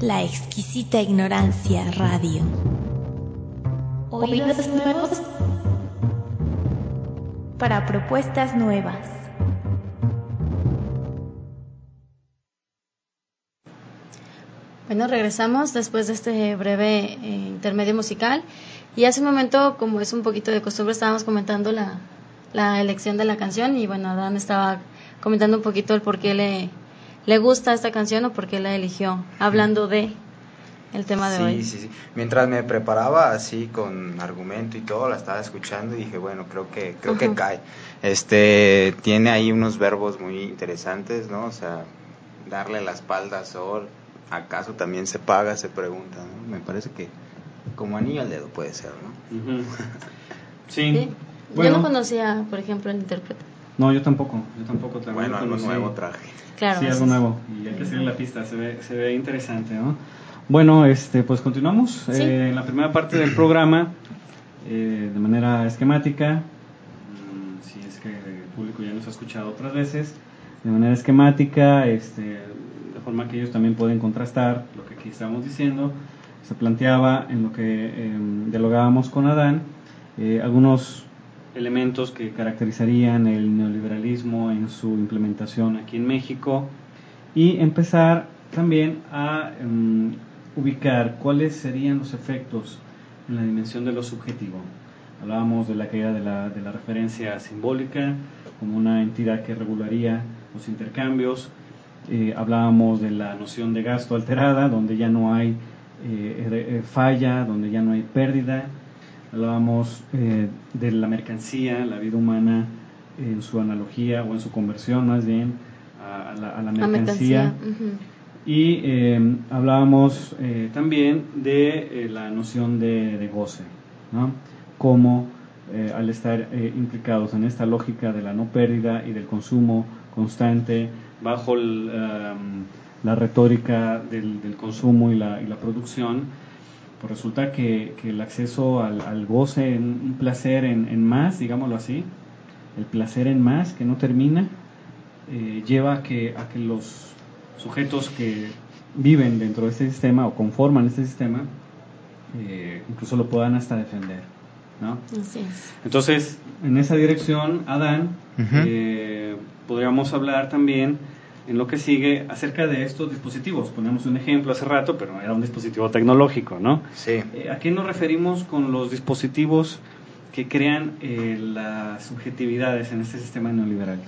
La exquisita ignorancia radio. Oídos nuevos para propuestas nuevas. Bueno, regresamos después de este breve eh, intermedio musical. Y hace un momento, como es un poquito de costumbre, estábamos comentando la, la elección de la canción. Y bueno, Dan estaba comentando un poquito el por qué le, le gusta esta canción o por qué la eligió, hablando de el tema de sí, hoy. Sí, sí, Mientras me preparaba así con argumento y todo, la estaba escuchando y dije, bueno, creo que creo que cae. Este tiene ahí unos verbos muy interesantes, ¿no? O sea, darle la espalda a Sol, ¿acaso también se paga? Se pregunta, ¿no? Me parece que como anillo al dedo puede ser, ¿no? [laughs] Sí. Sí. Yo no conocía, por ejemplo, el intérprete. no, yo tampoco. Yo tampoco también Bueno, algo conocí. nuevo traje. Claro. Sí, algo es. nuevo. Y hay que seguir la pista, se ve, se ve interesante, ¿no? Bueno, este, pues continuamos. Sí. Eh, en la primera parte del programa, eh, de manera esquemática, mm, si es que el público ya nos ha escuchado otras veces, de manera esquemática, este, forma que ellos también pueden contrastar lo que aquí estamos diciendo, se planteaba en lo que eh, dialogábamos con Adán, eh, algunos elementos que caracterizarían el neoliberalismo en su implementación aquí en México y empezar también a em, ubicar cuáles serían los efectos en la dimensión de lo subjetivo. Hablábamos de la caída de la, de la referencia simbólica como una entidad que regularía los intercambios. Eh, hablábamos de la noción de gasto alterada, donde ya no hay eh, eh, falla, donde ya no hay pérdida. Hablábamos eh, de la mercancía, la vida humana en su analogía o en su conversión más bien a, a la, a la La mercancía. Y eh, hablábamos eh, también de eh, la noción de, de goce, eh, al estar implicados en esta lógica de la no pérdida y del consumo constante, bajo el, um, la retórica del, del consumo y la, y la producción, pues resulta que, que el acceso al, al goce, en- un placer en, en más, digámoslo así, el placer en más que no termina, eh, lleva a que, a que los sujetos que viven dentro de este sistema o conforman este sistema eh, incluso lo puedan hasta defender. ¿no? Así es. Entonces, en esa dirección, Adán, Ujú. eh, podríamos hablar también en lo que sigue acerca de estos dispositivos. Ponemos un ejemplo hace rato, pero era un dispositivo tecnológico, ¿no? Sí. Eh, ¿A qué nos referimos con los dispositivos que crean eh, las subjetividades en este sistema neoliberal?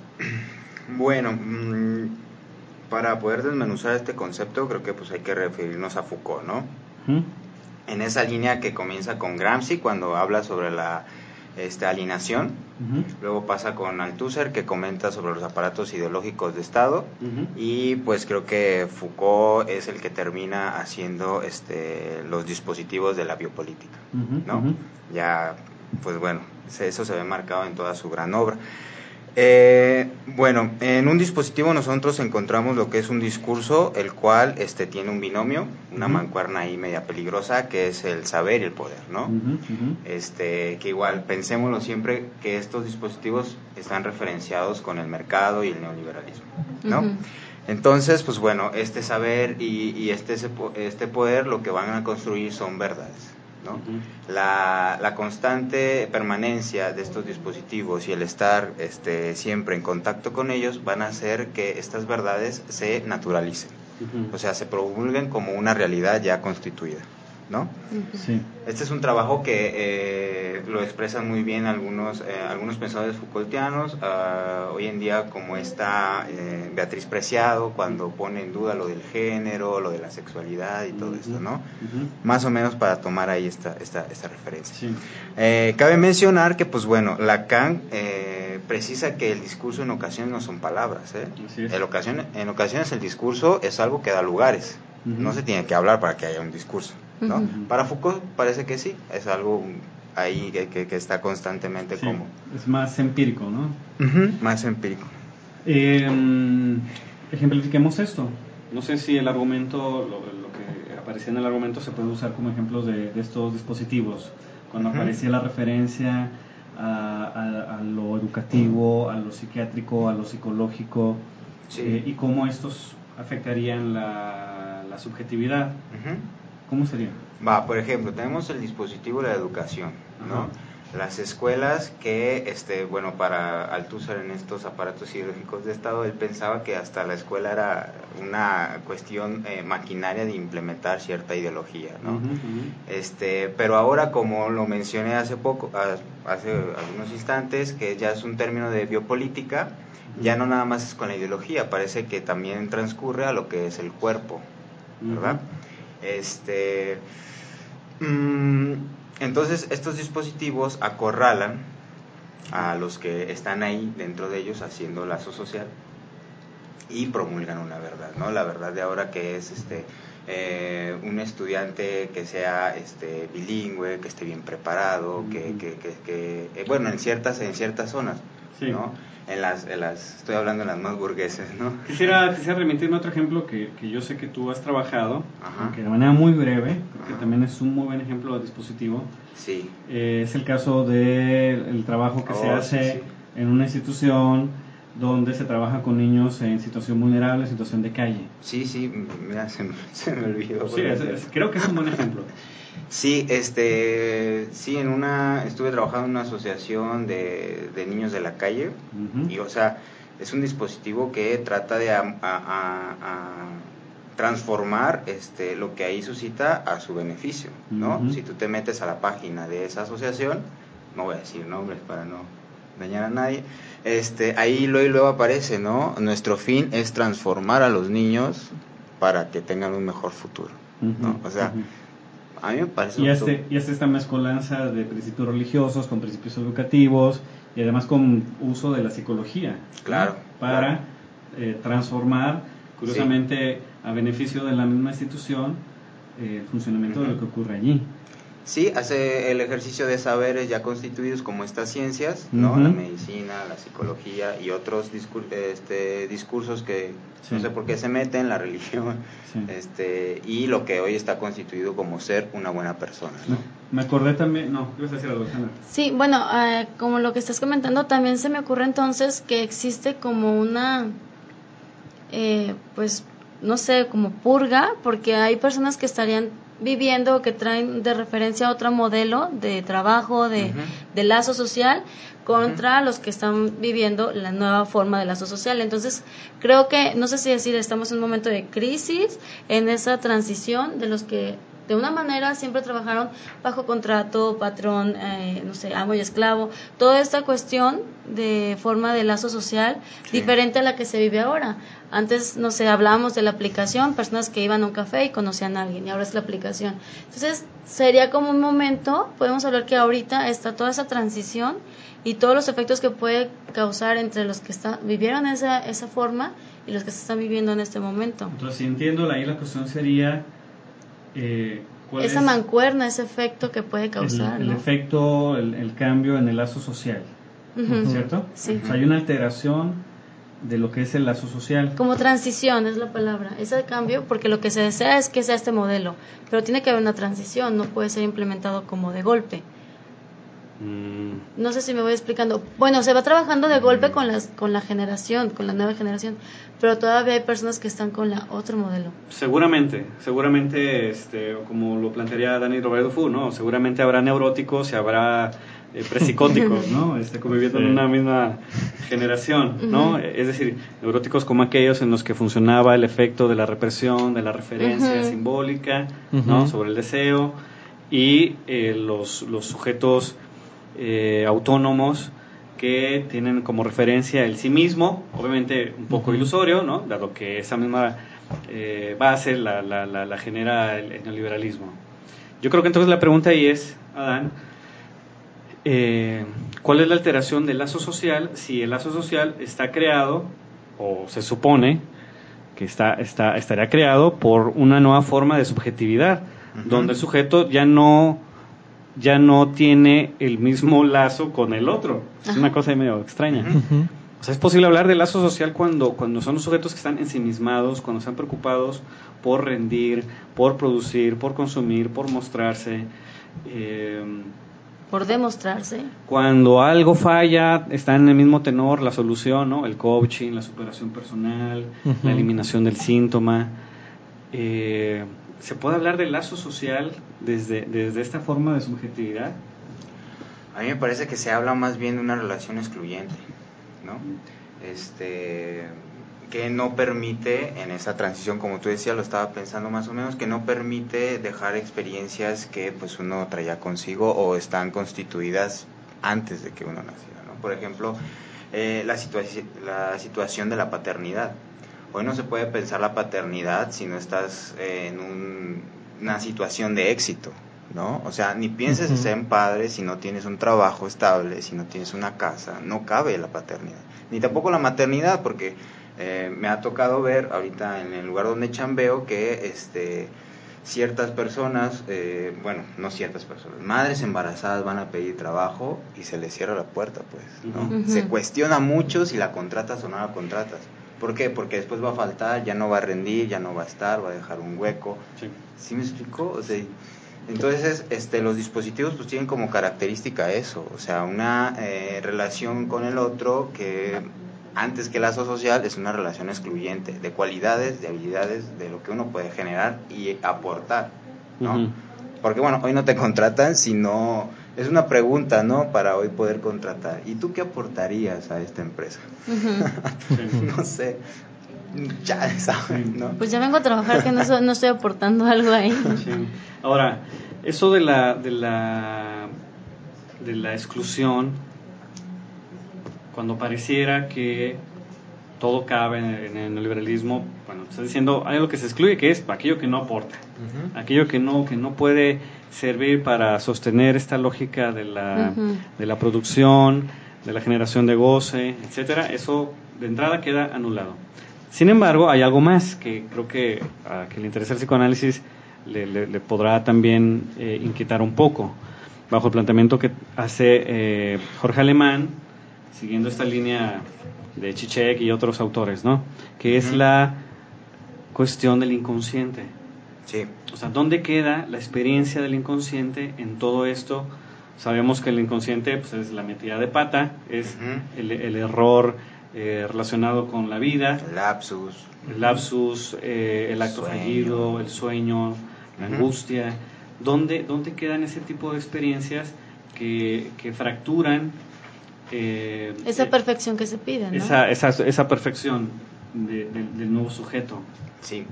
Bueno, mm, para poder desmenuzar este concepto, creo que pues hay que referirnos a Foucault, ¿no? ¿Mm? En esa línea que comienza con Gramsci cuando habla sobre la este, alienación, Ujú, luego pasa con Althusser que comenta sobre los aparatos ideológicos de Estado y pues creo que Foucault es el que termina haciendo este, los dispositivos de la biopolítica. ¿no? Ya, pues bueno, eso se ve marcado en toda su gran obra. Eh, bueno, en un dispositivo nosotros encontramos lo que es un discurso, el cual este, tiene un binomio, una mancuerna ahí media peligrosa, que es el saber y el poder, ¿no? Este, que igual, pensémoslo siempre que estos dispositivos están referenciados con el mercado y el neoliberalismo, ¿no? Entonces, pues bueno, este saber y, y este, este poder lo que van a construir son verdades, La, la constante permanencia de estos dispositivos y el estar este, siempre en contacto con ellos van a hacer que estas verdades se naturalicen, o sea, se promulguen como una realidad ya constituida, ¿no? Sí. Este es un trabajo que eh, lo expresan muy bien algunos, eh, algunos pensadores Foucaultianos, ah, hoy en día como está eh, Beatriz Preciado, cuando pone en duda lo del género, lo de la sexualidad y todo esto, ¿no? Más o menos para tomar ahí esta, esta, esta referencia. Sí. Eh, cabe mencionar que, pues bueno, Lacan eh, precisa que el discurso en ocasiones no son palabras. ¿eh? En, ocasiones, en ocasiones el discurso es algo que da lugares. No se tiene que hablar para que haya un discurso. ¿No? Para Foucault parece que sí, es algo ahí que, que- que está constantemente Sí. como Es más empírico, ¿no? Más empírico. Eh, mm, ejemplifiquemos esto. No sé si el argumento, lo, lo que aparecía en el argumento, se puede usar como ejemplos de, de estos dispositivos. Cuando aparecía la referencia a, a- a lo educativo, a lo psiquiátrico, a lo psicológico, Sí. eh, y cómo estos afectarían la, la subjetividad. Ujú. ¿Cómo sería? Va, por ejemplo, tenemos el dispositivo de la educación, ¿no? Ajá. Las escuelas que, este, bueno, para Althusser en estos aparatos ideológicos de Estado, él pensaba que hasta la escuela era una cuestión eh, maquinaria de implementar cierta ideología, ¿no? Este, pero ahora, como lo mencioné hace poco, a- hace algunos instantes, que ya es un término de biopolítica, ya no nada más es con la ideología, parece que también transcurre a lo que es el cuerpo, ¿verdad? Este, mm, entonces estos dispositivos acorralan a los que están ahí dentro de ellos haciendo lazo social y promulgan una verdad, ¿no? La verdad de ahora que es este eh, un estudiante que sea este bilingüe, que esté bien preparado, que, que, que, que, eh, bueno en ciertas en ciertas zonas, Sí. ¿no? En las, en las estoy hablando en las más burgueses, ¿no? Quisiera, quisiera remitirme a otro ejemplo que, que yo sé que tú has trabajado, que de manera muy breve, creo que Ajá. también es un muy buen ejemplo de dispositivo. Sí. Eh, es el caso del trabajo que se Oh, hace sí, sí. en una institución donde se trabaja con niños en situación vulnerable, en situación de calle. Sí, sí, mira, se me, [laughs] se me olvidó. Sí, es- es- creo que es un buen ejemplo. Sí, este, sí, en una, estuve trabajando en una asociación de, de niños de la calle y, o sea, es un dispositivo que trata de am- a, a- a transformar este, lo que ahí suscita a su beneficio, ¿no? Si tú te metes a la página de esa asociación, no voy a decir nombres para no dañar a nadie, este, ahí luego y luego aparece, ¿no? Nuestro fin es transformar a los niños para que tengan un mejor futuro, ¿no? O sea, a mí me parece... Y un- este, y este esta mezcolanza de principios religiosos con principios educativos y además con uso de la psicología. ¿no? Claro, Para claro. eh, transformar, curiosamente, a beneficio de la misma institución, eh, el funcionamiento de lo que ocurre allí. Sí, hace el ejercicio de saberes ya constituidos como estas ciencias, ¿no? La medicina, la psicología y otros discur- este, discursos que Sí. no sé por qué se meten, la [laughs] religión, Sí. este, y lo que hoy está constituido como ser una buena persona, ¿no? Me acordé también, no, ibas a decir algo, Alejandra. Sí, bueno, eh, como lo que estás comentando, también se me ocurre entonces que existe como una, eh, pues, no sé, como purga, porque hay personas que estarían viviendo que traen de referencia otro modelo de trabajo, de, de lazo social, contra los que están viviendo la nueva forma de lazo social. Entonces, creo que, no sé si decir, estamos en un momento de crisis, en esa transición de los que de una manera siempre trabajaron bajo contrato, patrón, eh, no sé, amo y esclavo, toda esta cuestión de forma de lazo social Sí. diferente a la que se vive ahora. Antes, no sé, hablábamos de la aplicación, personas que iban a un café y conocían a alguien, y ahora es la aplicación. Entonces, sería como un momento, podemos hablar que ahorita está toda esa transición y todos los efectos que puede causar entre los que están, vivieron esa, esa forma y los que se están viviendo en este momento. Entonces, si entiendo, ahí la cuestión sería eh, cuál Esa es mancuerna, ese efecto que puede causar. el, el ¿no? efecto, el, el cambio en el lazo social, Ujú. ¿cierto? Sí. O sea, hay una alteración de lo que es el lazo social. Como transición es la palabra, ese cambio, porque lo que se desea es que sea este modelo, pero tiene que haber una transición, no puede ser implementado como de golpe. Mm, No sé si me voy explicando. Bueno, se va trabajando de golpe con las con la generación, con la nueva generación, pero todavía hay personas que están con la otro modelo. Seguramente, seguramente, este, como lo plantearía Dani Roberto Fu, ¿no? Seguramente habrá neuróticos y habrá eh, presicóticos, ¿no? [laughs] Este, conviviendo en una misma generación, ¿no? Es decir, neuróticos como aquellos en los que funcionaba el efecto de la represión, de la referencia simbólica, ¿no? Sobre el deseo y eh, los, los sujetos eh, autónomos que tienen como referencia el sí mismo, obviamente un poco ilusorio, ¿no? Dado que esa misma eh, base la, la, la, la genera el, el neoliberalismo. Yo creo que entonces la pregunta ahí es, Adán, eh, ¿cuál es la alteración del lazo social si el lazo social está creado, o se supone que está, está, estaría creado por una nueva forma de subjetividad, donde el sujeto ya no ya no tiene el mismo lazo con el otro. Es Ajá. una cosa medio extraña. O sea, es posible hablar de lazo social cuando, cuando son los sujetos que están ensimismados, cuando están preocupados por rendir, por producir, por consumir, por mostrarse. Eh, Por demostrarse. cuando algo falla, está en el mismo tenor la solución, ¿no? El coaching, la superación personal, la eliminación del síntoma. Eh, ¿Se puede hablar del lazo social desde, desde esta forma de subjetividad? A mí me parece que se habla más bien de una relación excluyente, ¿no? Este, que no permite, en esa transición, como tú decías, lo estaba pensando más o menos, que no permite dejar experiencias que pues uno traía consigo o están constituidas antes de que uno naciera, ¿no? Por ejemplo, eh, la, la situación de la paternidad. Hoy no se puede pensar la paternidad si no estás eh, en un- una situación de éxito, ¿no? O sea, ni pienses en ser padre si no tienes un trabajo estable, si no tienes una casa, no cabe la paternidad. Ni tampoco la maternidad, porque eh, me ha tocado ver ahorita en el lugar donde chambeo que este ciertas personas, eh, bueno, no ciertas personas, madres embarazadas van a pedir trabajo y se les cierra la puerta, pues, ¿no? Se cuestiona mucho si la contratas o no la contratas. ¿Por qué? Porque después va a faltar, ya no va a rendir, ya no va a estar, va a dejar un hueco. Sí. ¿Sí me explicó? O sea, entonces, este, los dispositivos pues tienen como característica eso, o sea, una eh, relación con el otro que antes que lazo social es una relación excluyente de cualidades, de habilidades, de lo que uno puede generar y aportar, ¿no? Porque bueno, hoy no te [laughs] contratan, sino es una pregunta, ¿no? Para hoy poder contratar. ¿Y tú qué aportarías a esta empresa? [laughs] No sé, ya sabes, ¿no? Pues ya vengo a trabajar que no, so- no estoy aportando algo ahí. Sí. Ahora, eso de la, de la de la exclusión, cuando pareciera que todo cabe en el, neoliberalismo, bueno, está diciendo hay algo que se excluye que es aquello que no aporta, aquello que no que no puede servir para sostener esta lógica de la, de la producción, de la generación de goce, etcétera, eso de entrada queda anulado. Sin embargo, hay algo más que creo que a que le interesa el psicoanálisis le, le- le podrá también eh, inquietar un poco, bajo el planteamiento que hace eh, Jorge Alemán, siguiendo esta línea de Chichek y otros autores, ¿no? Que es Ujú. la cuestión del inconsciente. Sí, O sea, ¿dónde queda la experiencia del inconsciente en todo esto? Sabemos que el inconsciente pues, es la metida de pata, es Ujú. el, el error eh, relacionado con la vida, el lapsus. el lapsus, eh, el acto Sueño. fallido, el sueño, la Ujú. angustia. ¿Dónde, ¿Dónde quedan ese tipo de experiencias que, que fracturan eh, Esa eh, perfección que se pide, ¿no? esa, esa, esa perfección de- del- del nuevo sujeto? Sí.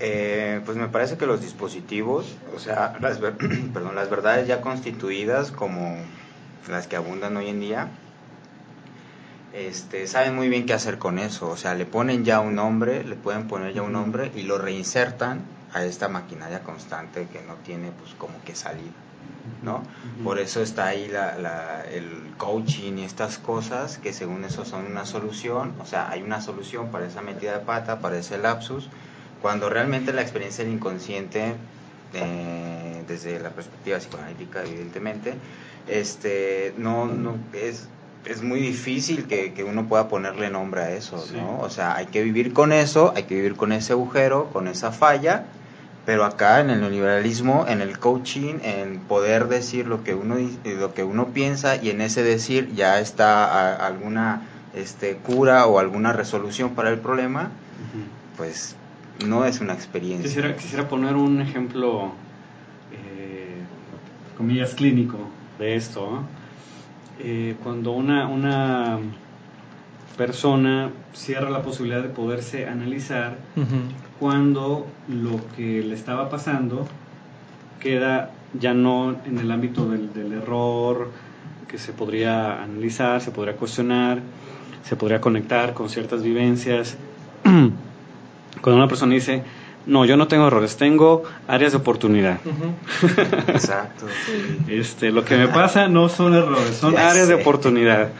Eh, pues me parece que los dispositivos, o sea, las, ver- [clears throat] perdón, las verdades ya constituidas como las que abundan hoy en día, este, saben muy bien qué hacer con eso. O sea, le ponen ya un nombre, le pueden poner ya un nombre y lo reinsertan a esta maquinaria constante que no tiene pues como que salida. ¿No? Por eso está ahí la, la- el coaching y estas cosas que según eso son una solución, o sea, hay una solución para esa metida de pata, para ese lapsus, cuando realmente la experiencia del inconsciente, eh, desde la perspectiva psicoanalítica evidentemente, este, no, no es, es muy difícil que, que uno pueda ponerle nombre a eso, Sí. ¿no? O sea, hay que vivir con eso, hay que vivir con ese agujero, con esa falla, pero acá en el neoliberalismo, en el coaching, en poder decir lo que uno di- lo que uno piensa y en ese decir ya está a- alguna este cura o alguna resolución para el problema, pues no es una experiencia. Quisiera, quisiera poner un ejemplo, eh, comillas, clínico de esto. ¿no? Eh, cuando una, una persona cierra la posibilidad de poderse analizar. Cuando lo que le estaba pasando queda ya no en el ámbito del, del error, que se podría analizar, se podría cuestionar, se podría conectar con ciertas vivencias. [clears throat] Cuando una persona dice, no, yo no tengo errores, tengo áreas de oportunidad. Exacto. Este, lo que me pasa no son errores, son Ya áreas de sé. oportunidad.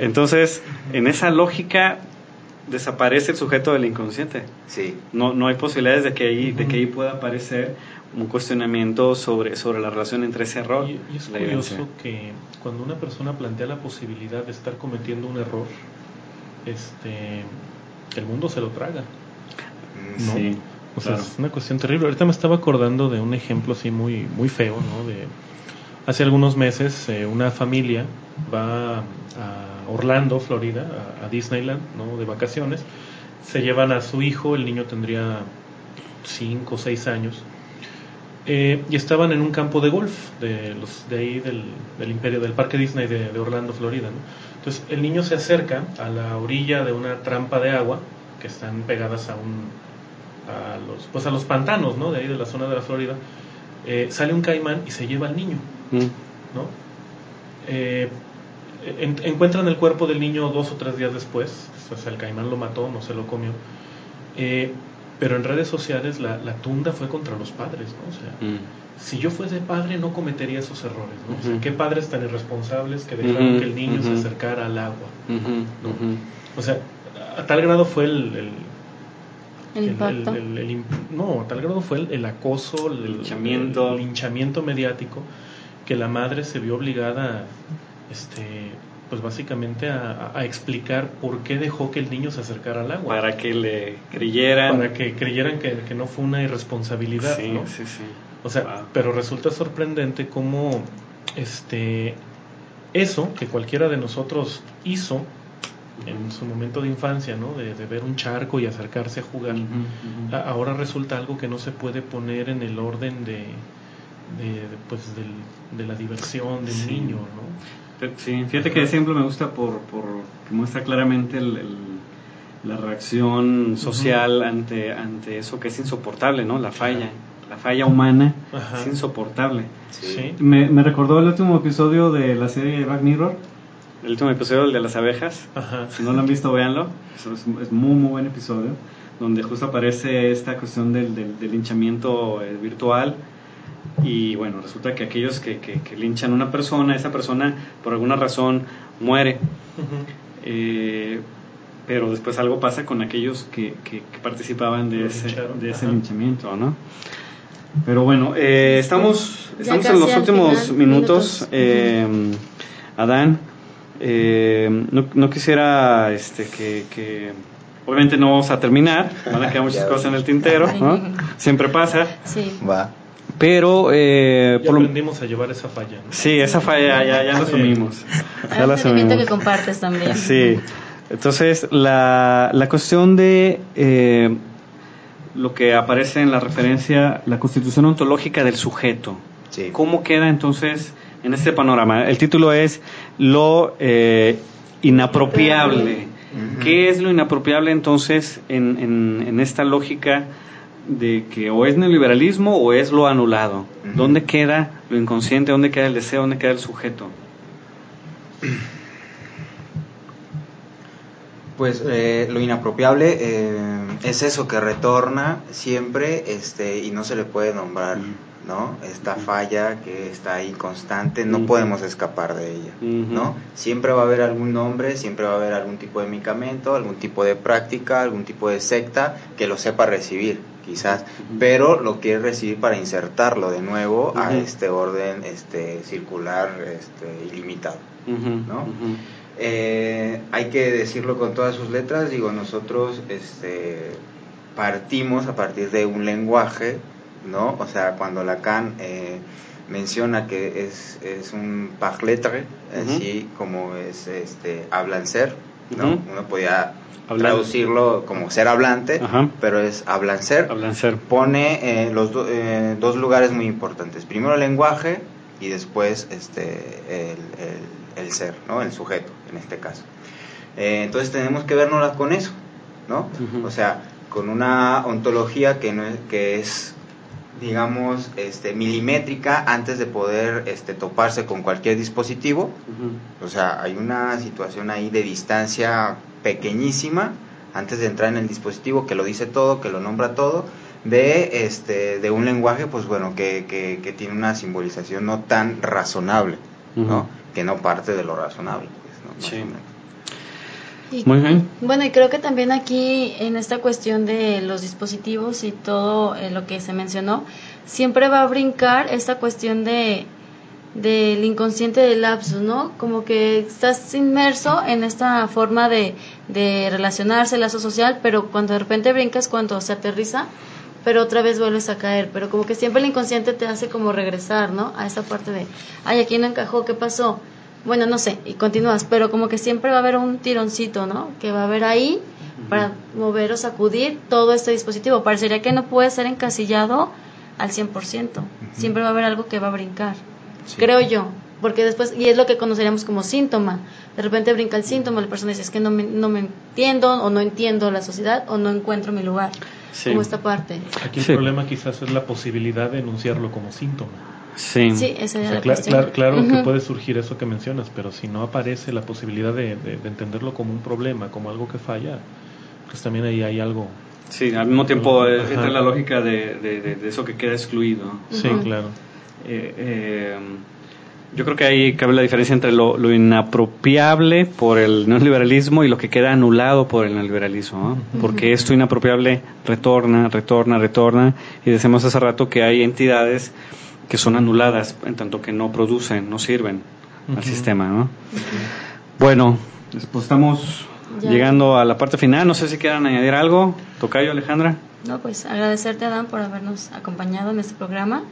Entonces, en esa lógica desaparece el sujeto del inconsciente. Sí. No, no hay posibilidades de que ahí, de que ahí pueda aparecer un cuestionamiento sobre, sobre la relación entre ese error Y, y es la curioso que cuando una persona plantea la posibilidad de estar cometiendo un error, este, el mundo se lo traga. ¿no? Sí, O sea, claro. es una cuestión terrible. Ahorita me estaba acordando de un ejemplo así muy, muy feo, ¿no? De hace algunos meses eh, una familia va a Orlando, Florida, a, Disneyland, ¿no? De vacaciones. Se llevan a su hijo, el niño tendría 5 o 6 años. eh, y estaban en un campo de golf de ahí del, imperio del parque Disney de, Orlando Florida entonces el niño se acerca a la orilla de una trampa de agua que están pegadas a un a los pues a los pantanos no de ahí de la zona de la Florida Eh, sale un caimán y se lleva al niño. ¿No? Eh, en- encuentran el cuerpo del niño dos o tres días después, o sea, el caimán lo mató, no se lo comió. Eh, pero en redes sociales la, la tunda fue contra los padres, ¿no? O sea, Mm. si yo fuese padre no cometería esos errores, ¿no? O sea, Ujú. qué padres tan irresponsables que dejaron que el niño se acercara al agua. Ujú. O sea, a tal grado fue el... el El no, a tal grado fue el, el acoso, el, Linchamiento. el linchamiento mediático, que la madre se vio obligada, este, pues básicamente a, explicar por qué dejó que el niño se acercara al agua. Para que le creyeran. Para que creyeran que, que no fue una irresponsabilidad, sí, ¿no? sí, sí. O sea, Wow. pero resulta sorprendente cómo este eso que cualquiera de nosotros hizo en su momento de infancia, ¿no? De, de ver un charco y acercarse a jugar, ahora resulta algo que no se puede poner en el orden de, de, de, pues del- de la diversión de Sí. niño, ¿no? Sí, fíjate que ese ejemplo me gusta por, por que muestra claramente el- el- la reacción social ante, ante eso que es insoportable, ¿no? La falla, la falla humana Ajá. es insoportable. Sí. Me, me recordó el último episodio de la serie Black Mirror, el último episodio, el de las abejas. Ajá. Si no lo han visto, véanlo. Es, es- es muy, muy buen episodio. Donde justo aparece esta cuestión del, del, del linchamiento eh, virtual. Y bueno, resulta que aquellos que, que, que linchan a una persona, esa persona por alguna razón muere. Ujú. Eh, pero después algo pasa con aquellos que, que- que participaban de Lo ese, de ese ajá. linchamiento, ¿no? Pero bueno, eh, estamos, Ya estamos en los últimos final, minutos. minutos. eh, Adán, eh, no, no quisiera este, que, que- Obviamente no vamos a terminar, van a quedar muchas [laughs] cosas en el tintero, ¿no? Siempre pasa. Sí. Va. Pero, eh, Ya por lo- aprendimos a llevar esa falla, ¿no? sí, esa falla ya, ya la asumimos. Hay Ya la sentimiento que asumimos. compartes también. Sí, entonces la, la cuestión de eh, lo que aparece en la referencia, la constitución ontológica del sujeto. Sí. ¿Cómo queda entonces en este panorama? El título es Lo eh, inapropiable. ¿Qué es lo inapropiable entonces en, en- en esta lógica de que o es neoliberalismo o es lo anulado? ¿Dónde queda lo inconsciente? ¿Dónde queda el deseo? ¿Dónde queda el sujeto? Pues eh, lo inapropiable eh, es eso que retorna siempre este, y no se le puede nombrar, ¿no? Esta falla que está ahí constante, no podemos escapar de ella. ¿no? Siempre va a haber algún nombre, siempre va a haber algún tipo de medicamento, algún tipo de práctica, algún tipo de secta que lo sepa recibir, quizás, pero lo quiere recibir para insertarlo de nuevo a este orden este, circular este, ilimitado. ¿no? Eh, hay que decirlo con todas sus letras, digo, nosotros este, partimos a partir de un lenguaje, ¿no? O sea, cuando Lacan eh, menciona que es, es un par lettre, así como es este, hablan ser, ¿no? Uno podía traducirlo como ser hablante, Ajá. pero es hablan ser Hablan ser. pone eh, los do- eh, dos lugares muy importantes. Primero el lenguaje y después este, el, el- el ser, ¿no? el sujeto en este caso. Eh, entonces tenemos que vernos con eso, ¿no? O sea, con una ontología que, no es, que es, digamos, este, milimétrica antes de poder este, toparse con cualquier dispositivo. O sea, hay una situación ahí de distancia pequeñísima antes de entrar en el dispositivo que lo dice todo, que lo nombra todo, de este de un lenguaje, pues bueno, que, que, que tiene una simbolización no tan razonable, ¿no? Que no parte de lo razonable, pues, ¿no? Más Sí. o menos. Y- Muy bien. Bueno, y creo que también aquí en esta cuestión de los dispositivos y todo eh, lo que se mencionó, siempre va a brincar esta cuestión de del inconsciente del lapsus, ¿no? Como que estás inmerso en esta forma de, de relacionarse, lazo social, pero cuando de repente brincas, cuando se aterriza, pero otra vez vuelves a caer, pero como que siempre el inconsciente te hace como regresar, ¿no? A esa parte de, ay, aquí no encajó, ¿qué pasó? Bueno, no sé, y continúas, pero como que siempre va a haber un tironcito, ¿no? Que va a haber ahí para mover o sacudir todo este dispositivo. Parecería que no puede ser encasillado al 100%, siempre va a haber algo que va a brincar, creo yo, porque después, y es lo que conoceríamos como síntoma, de repente brinca el síntoma, la persona dice, es que no me, no me entiendo, o no entiendo la sociedad, o no encuentro mi lugar, Sí. como esta parte. Aquí el Sí. problema quizás es la posibilidad de enunciarlo como síntoma. Sí. Sí, esa O sea, la claro que puede surgir eso que mencionas, pero si no aparece la posibilidad de, de- de entenderlo como un problema, como algo que falla, pues también ahí hay algo. Sí, al mismo tiempo eh, Ajá. entra la lógica de, de- de- de eso que queda excluido. Sí, claro. Eh, eh, yo creo que ahí cabe la diferencia entre lo, lo inapropiable por el neoliberalismo y lo que queda anulado por el neoliberalismo, ¿no? porque esto inapropiable retorna, retorna, retorna, y decimos hace rato que hay entidades que son anuladas en tanto que no producen, no sirven al sistema. ¿no? Bueno, pues estamos Ya. llegando a la parte final, no sé si quieran añadir algo, Tocayo, Alejandra. No, pues agradecerte, Adán, por habernos acompañado en este programa.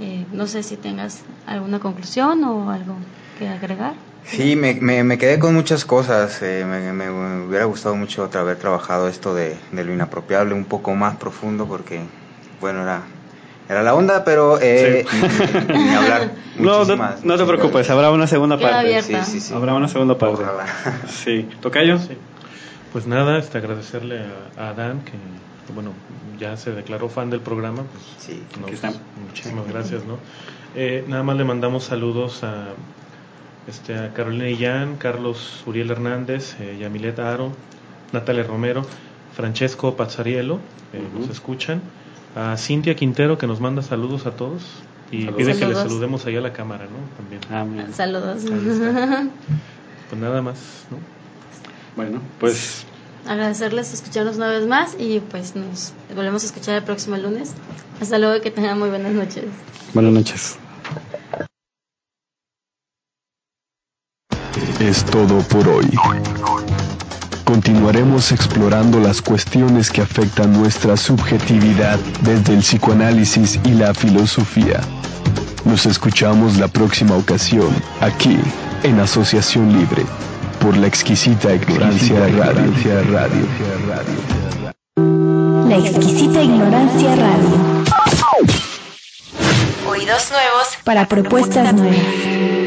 Eh, no sé si tengas alguna conclusión o algo que agregar. Sí, me, me, me quedé con muchas cosas. eh, me, me hubiera gustado mucho otra haber trabajado esto de, de lo inapropiable un poco más profundo porque, bueno, era, era la onda, pero eh, [laughs] ni, ni hablar. [laughs] No, no, te preocupes, habrá una segunda Queda parte. abierta. Sí, sí, sí. Habrá una segunda parte. Ojalá. [laughs] Sí. ¿Tocayo? Sí. Pues nada, este, agradecerle a, a Adán, que, que, bueno, ya se declaró fan del programa. Pues, Sí, no, aquí pues, muchísimas gracias, ¿no? Eh, nada más le mandamos saludos a, este, a Carolina Illán, Carlos Uriel Hernández, eh, Yamileta Aro, Natalia Romero, Francesco Pazzariello, Ujú. nos escuchan, a Cintia Quintero, que nos manda saludos a todos. Y Saludos. pide que le saludemos ahí a la cámara, ¿no? También. Ah. Saludos. [laughs] Pues nada más, ¿no? Bueno, pues Agradecerles escucharnos una vez más y pues nos volvemos a escuchar el próximo lunes. Hasta luego, que tengan muy buenas noches. buenas noches. Es todo por hoy. Continuaremos explorando las cuestiones que afectan nuestra subjetividad desde el psicoanálisis y la filosofía. Nos escuchamos la próxima ocasión, aquí, en Asociación Libre, por la exquisita ignorancia radio. radio. La exquisita ignorancia radio. Oídos nuevos para propuestas nuevas.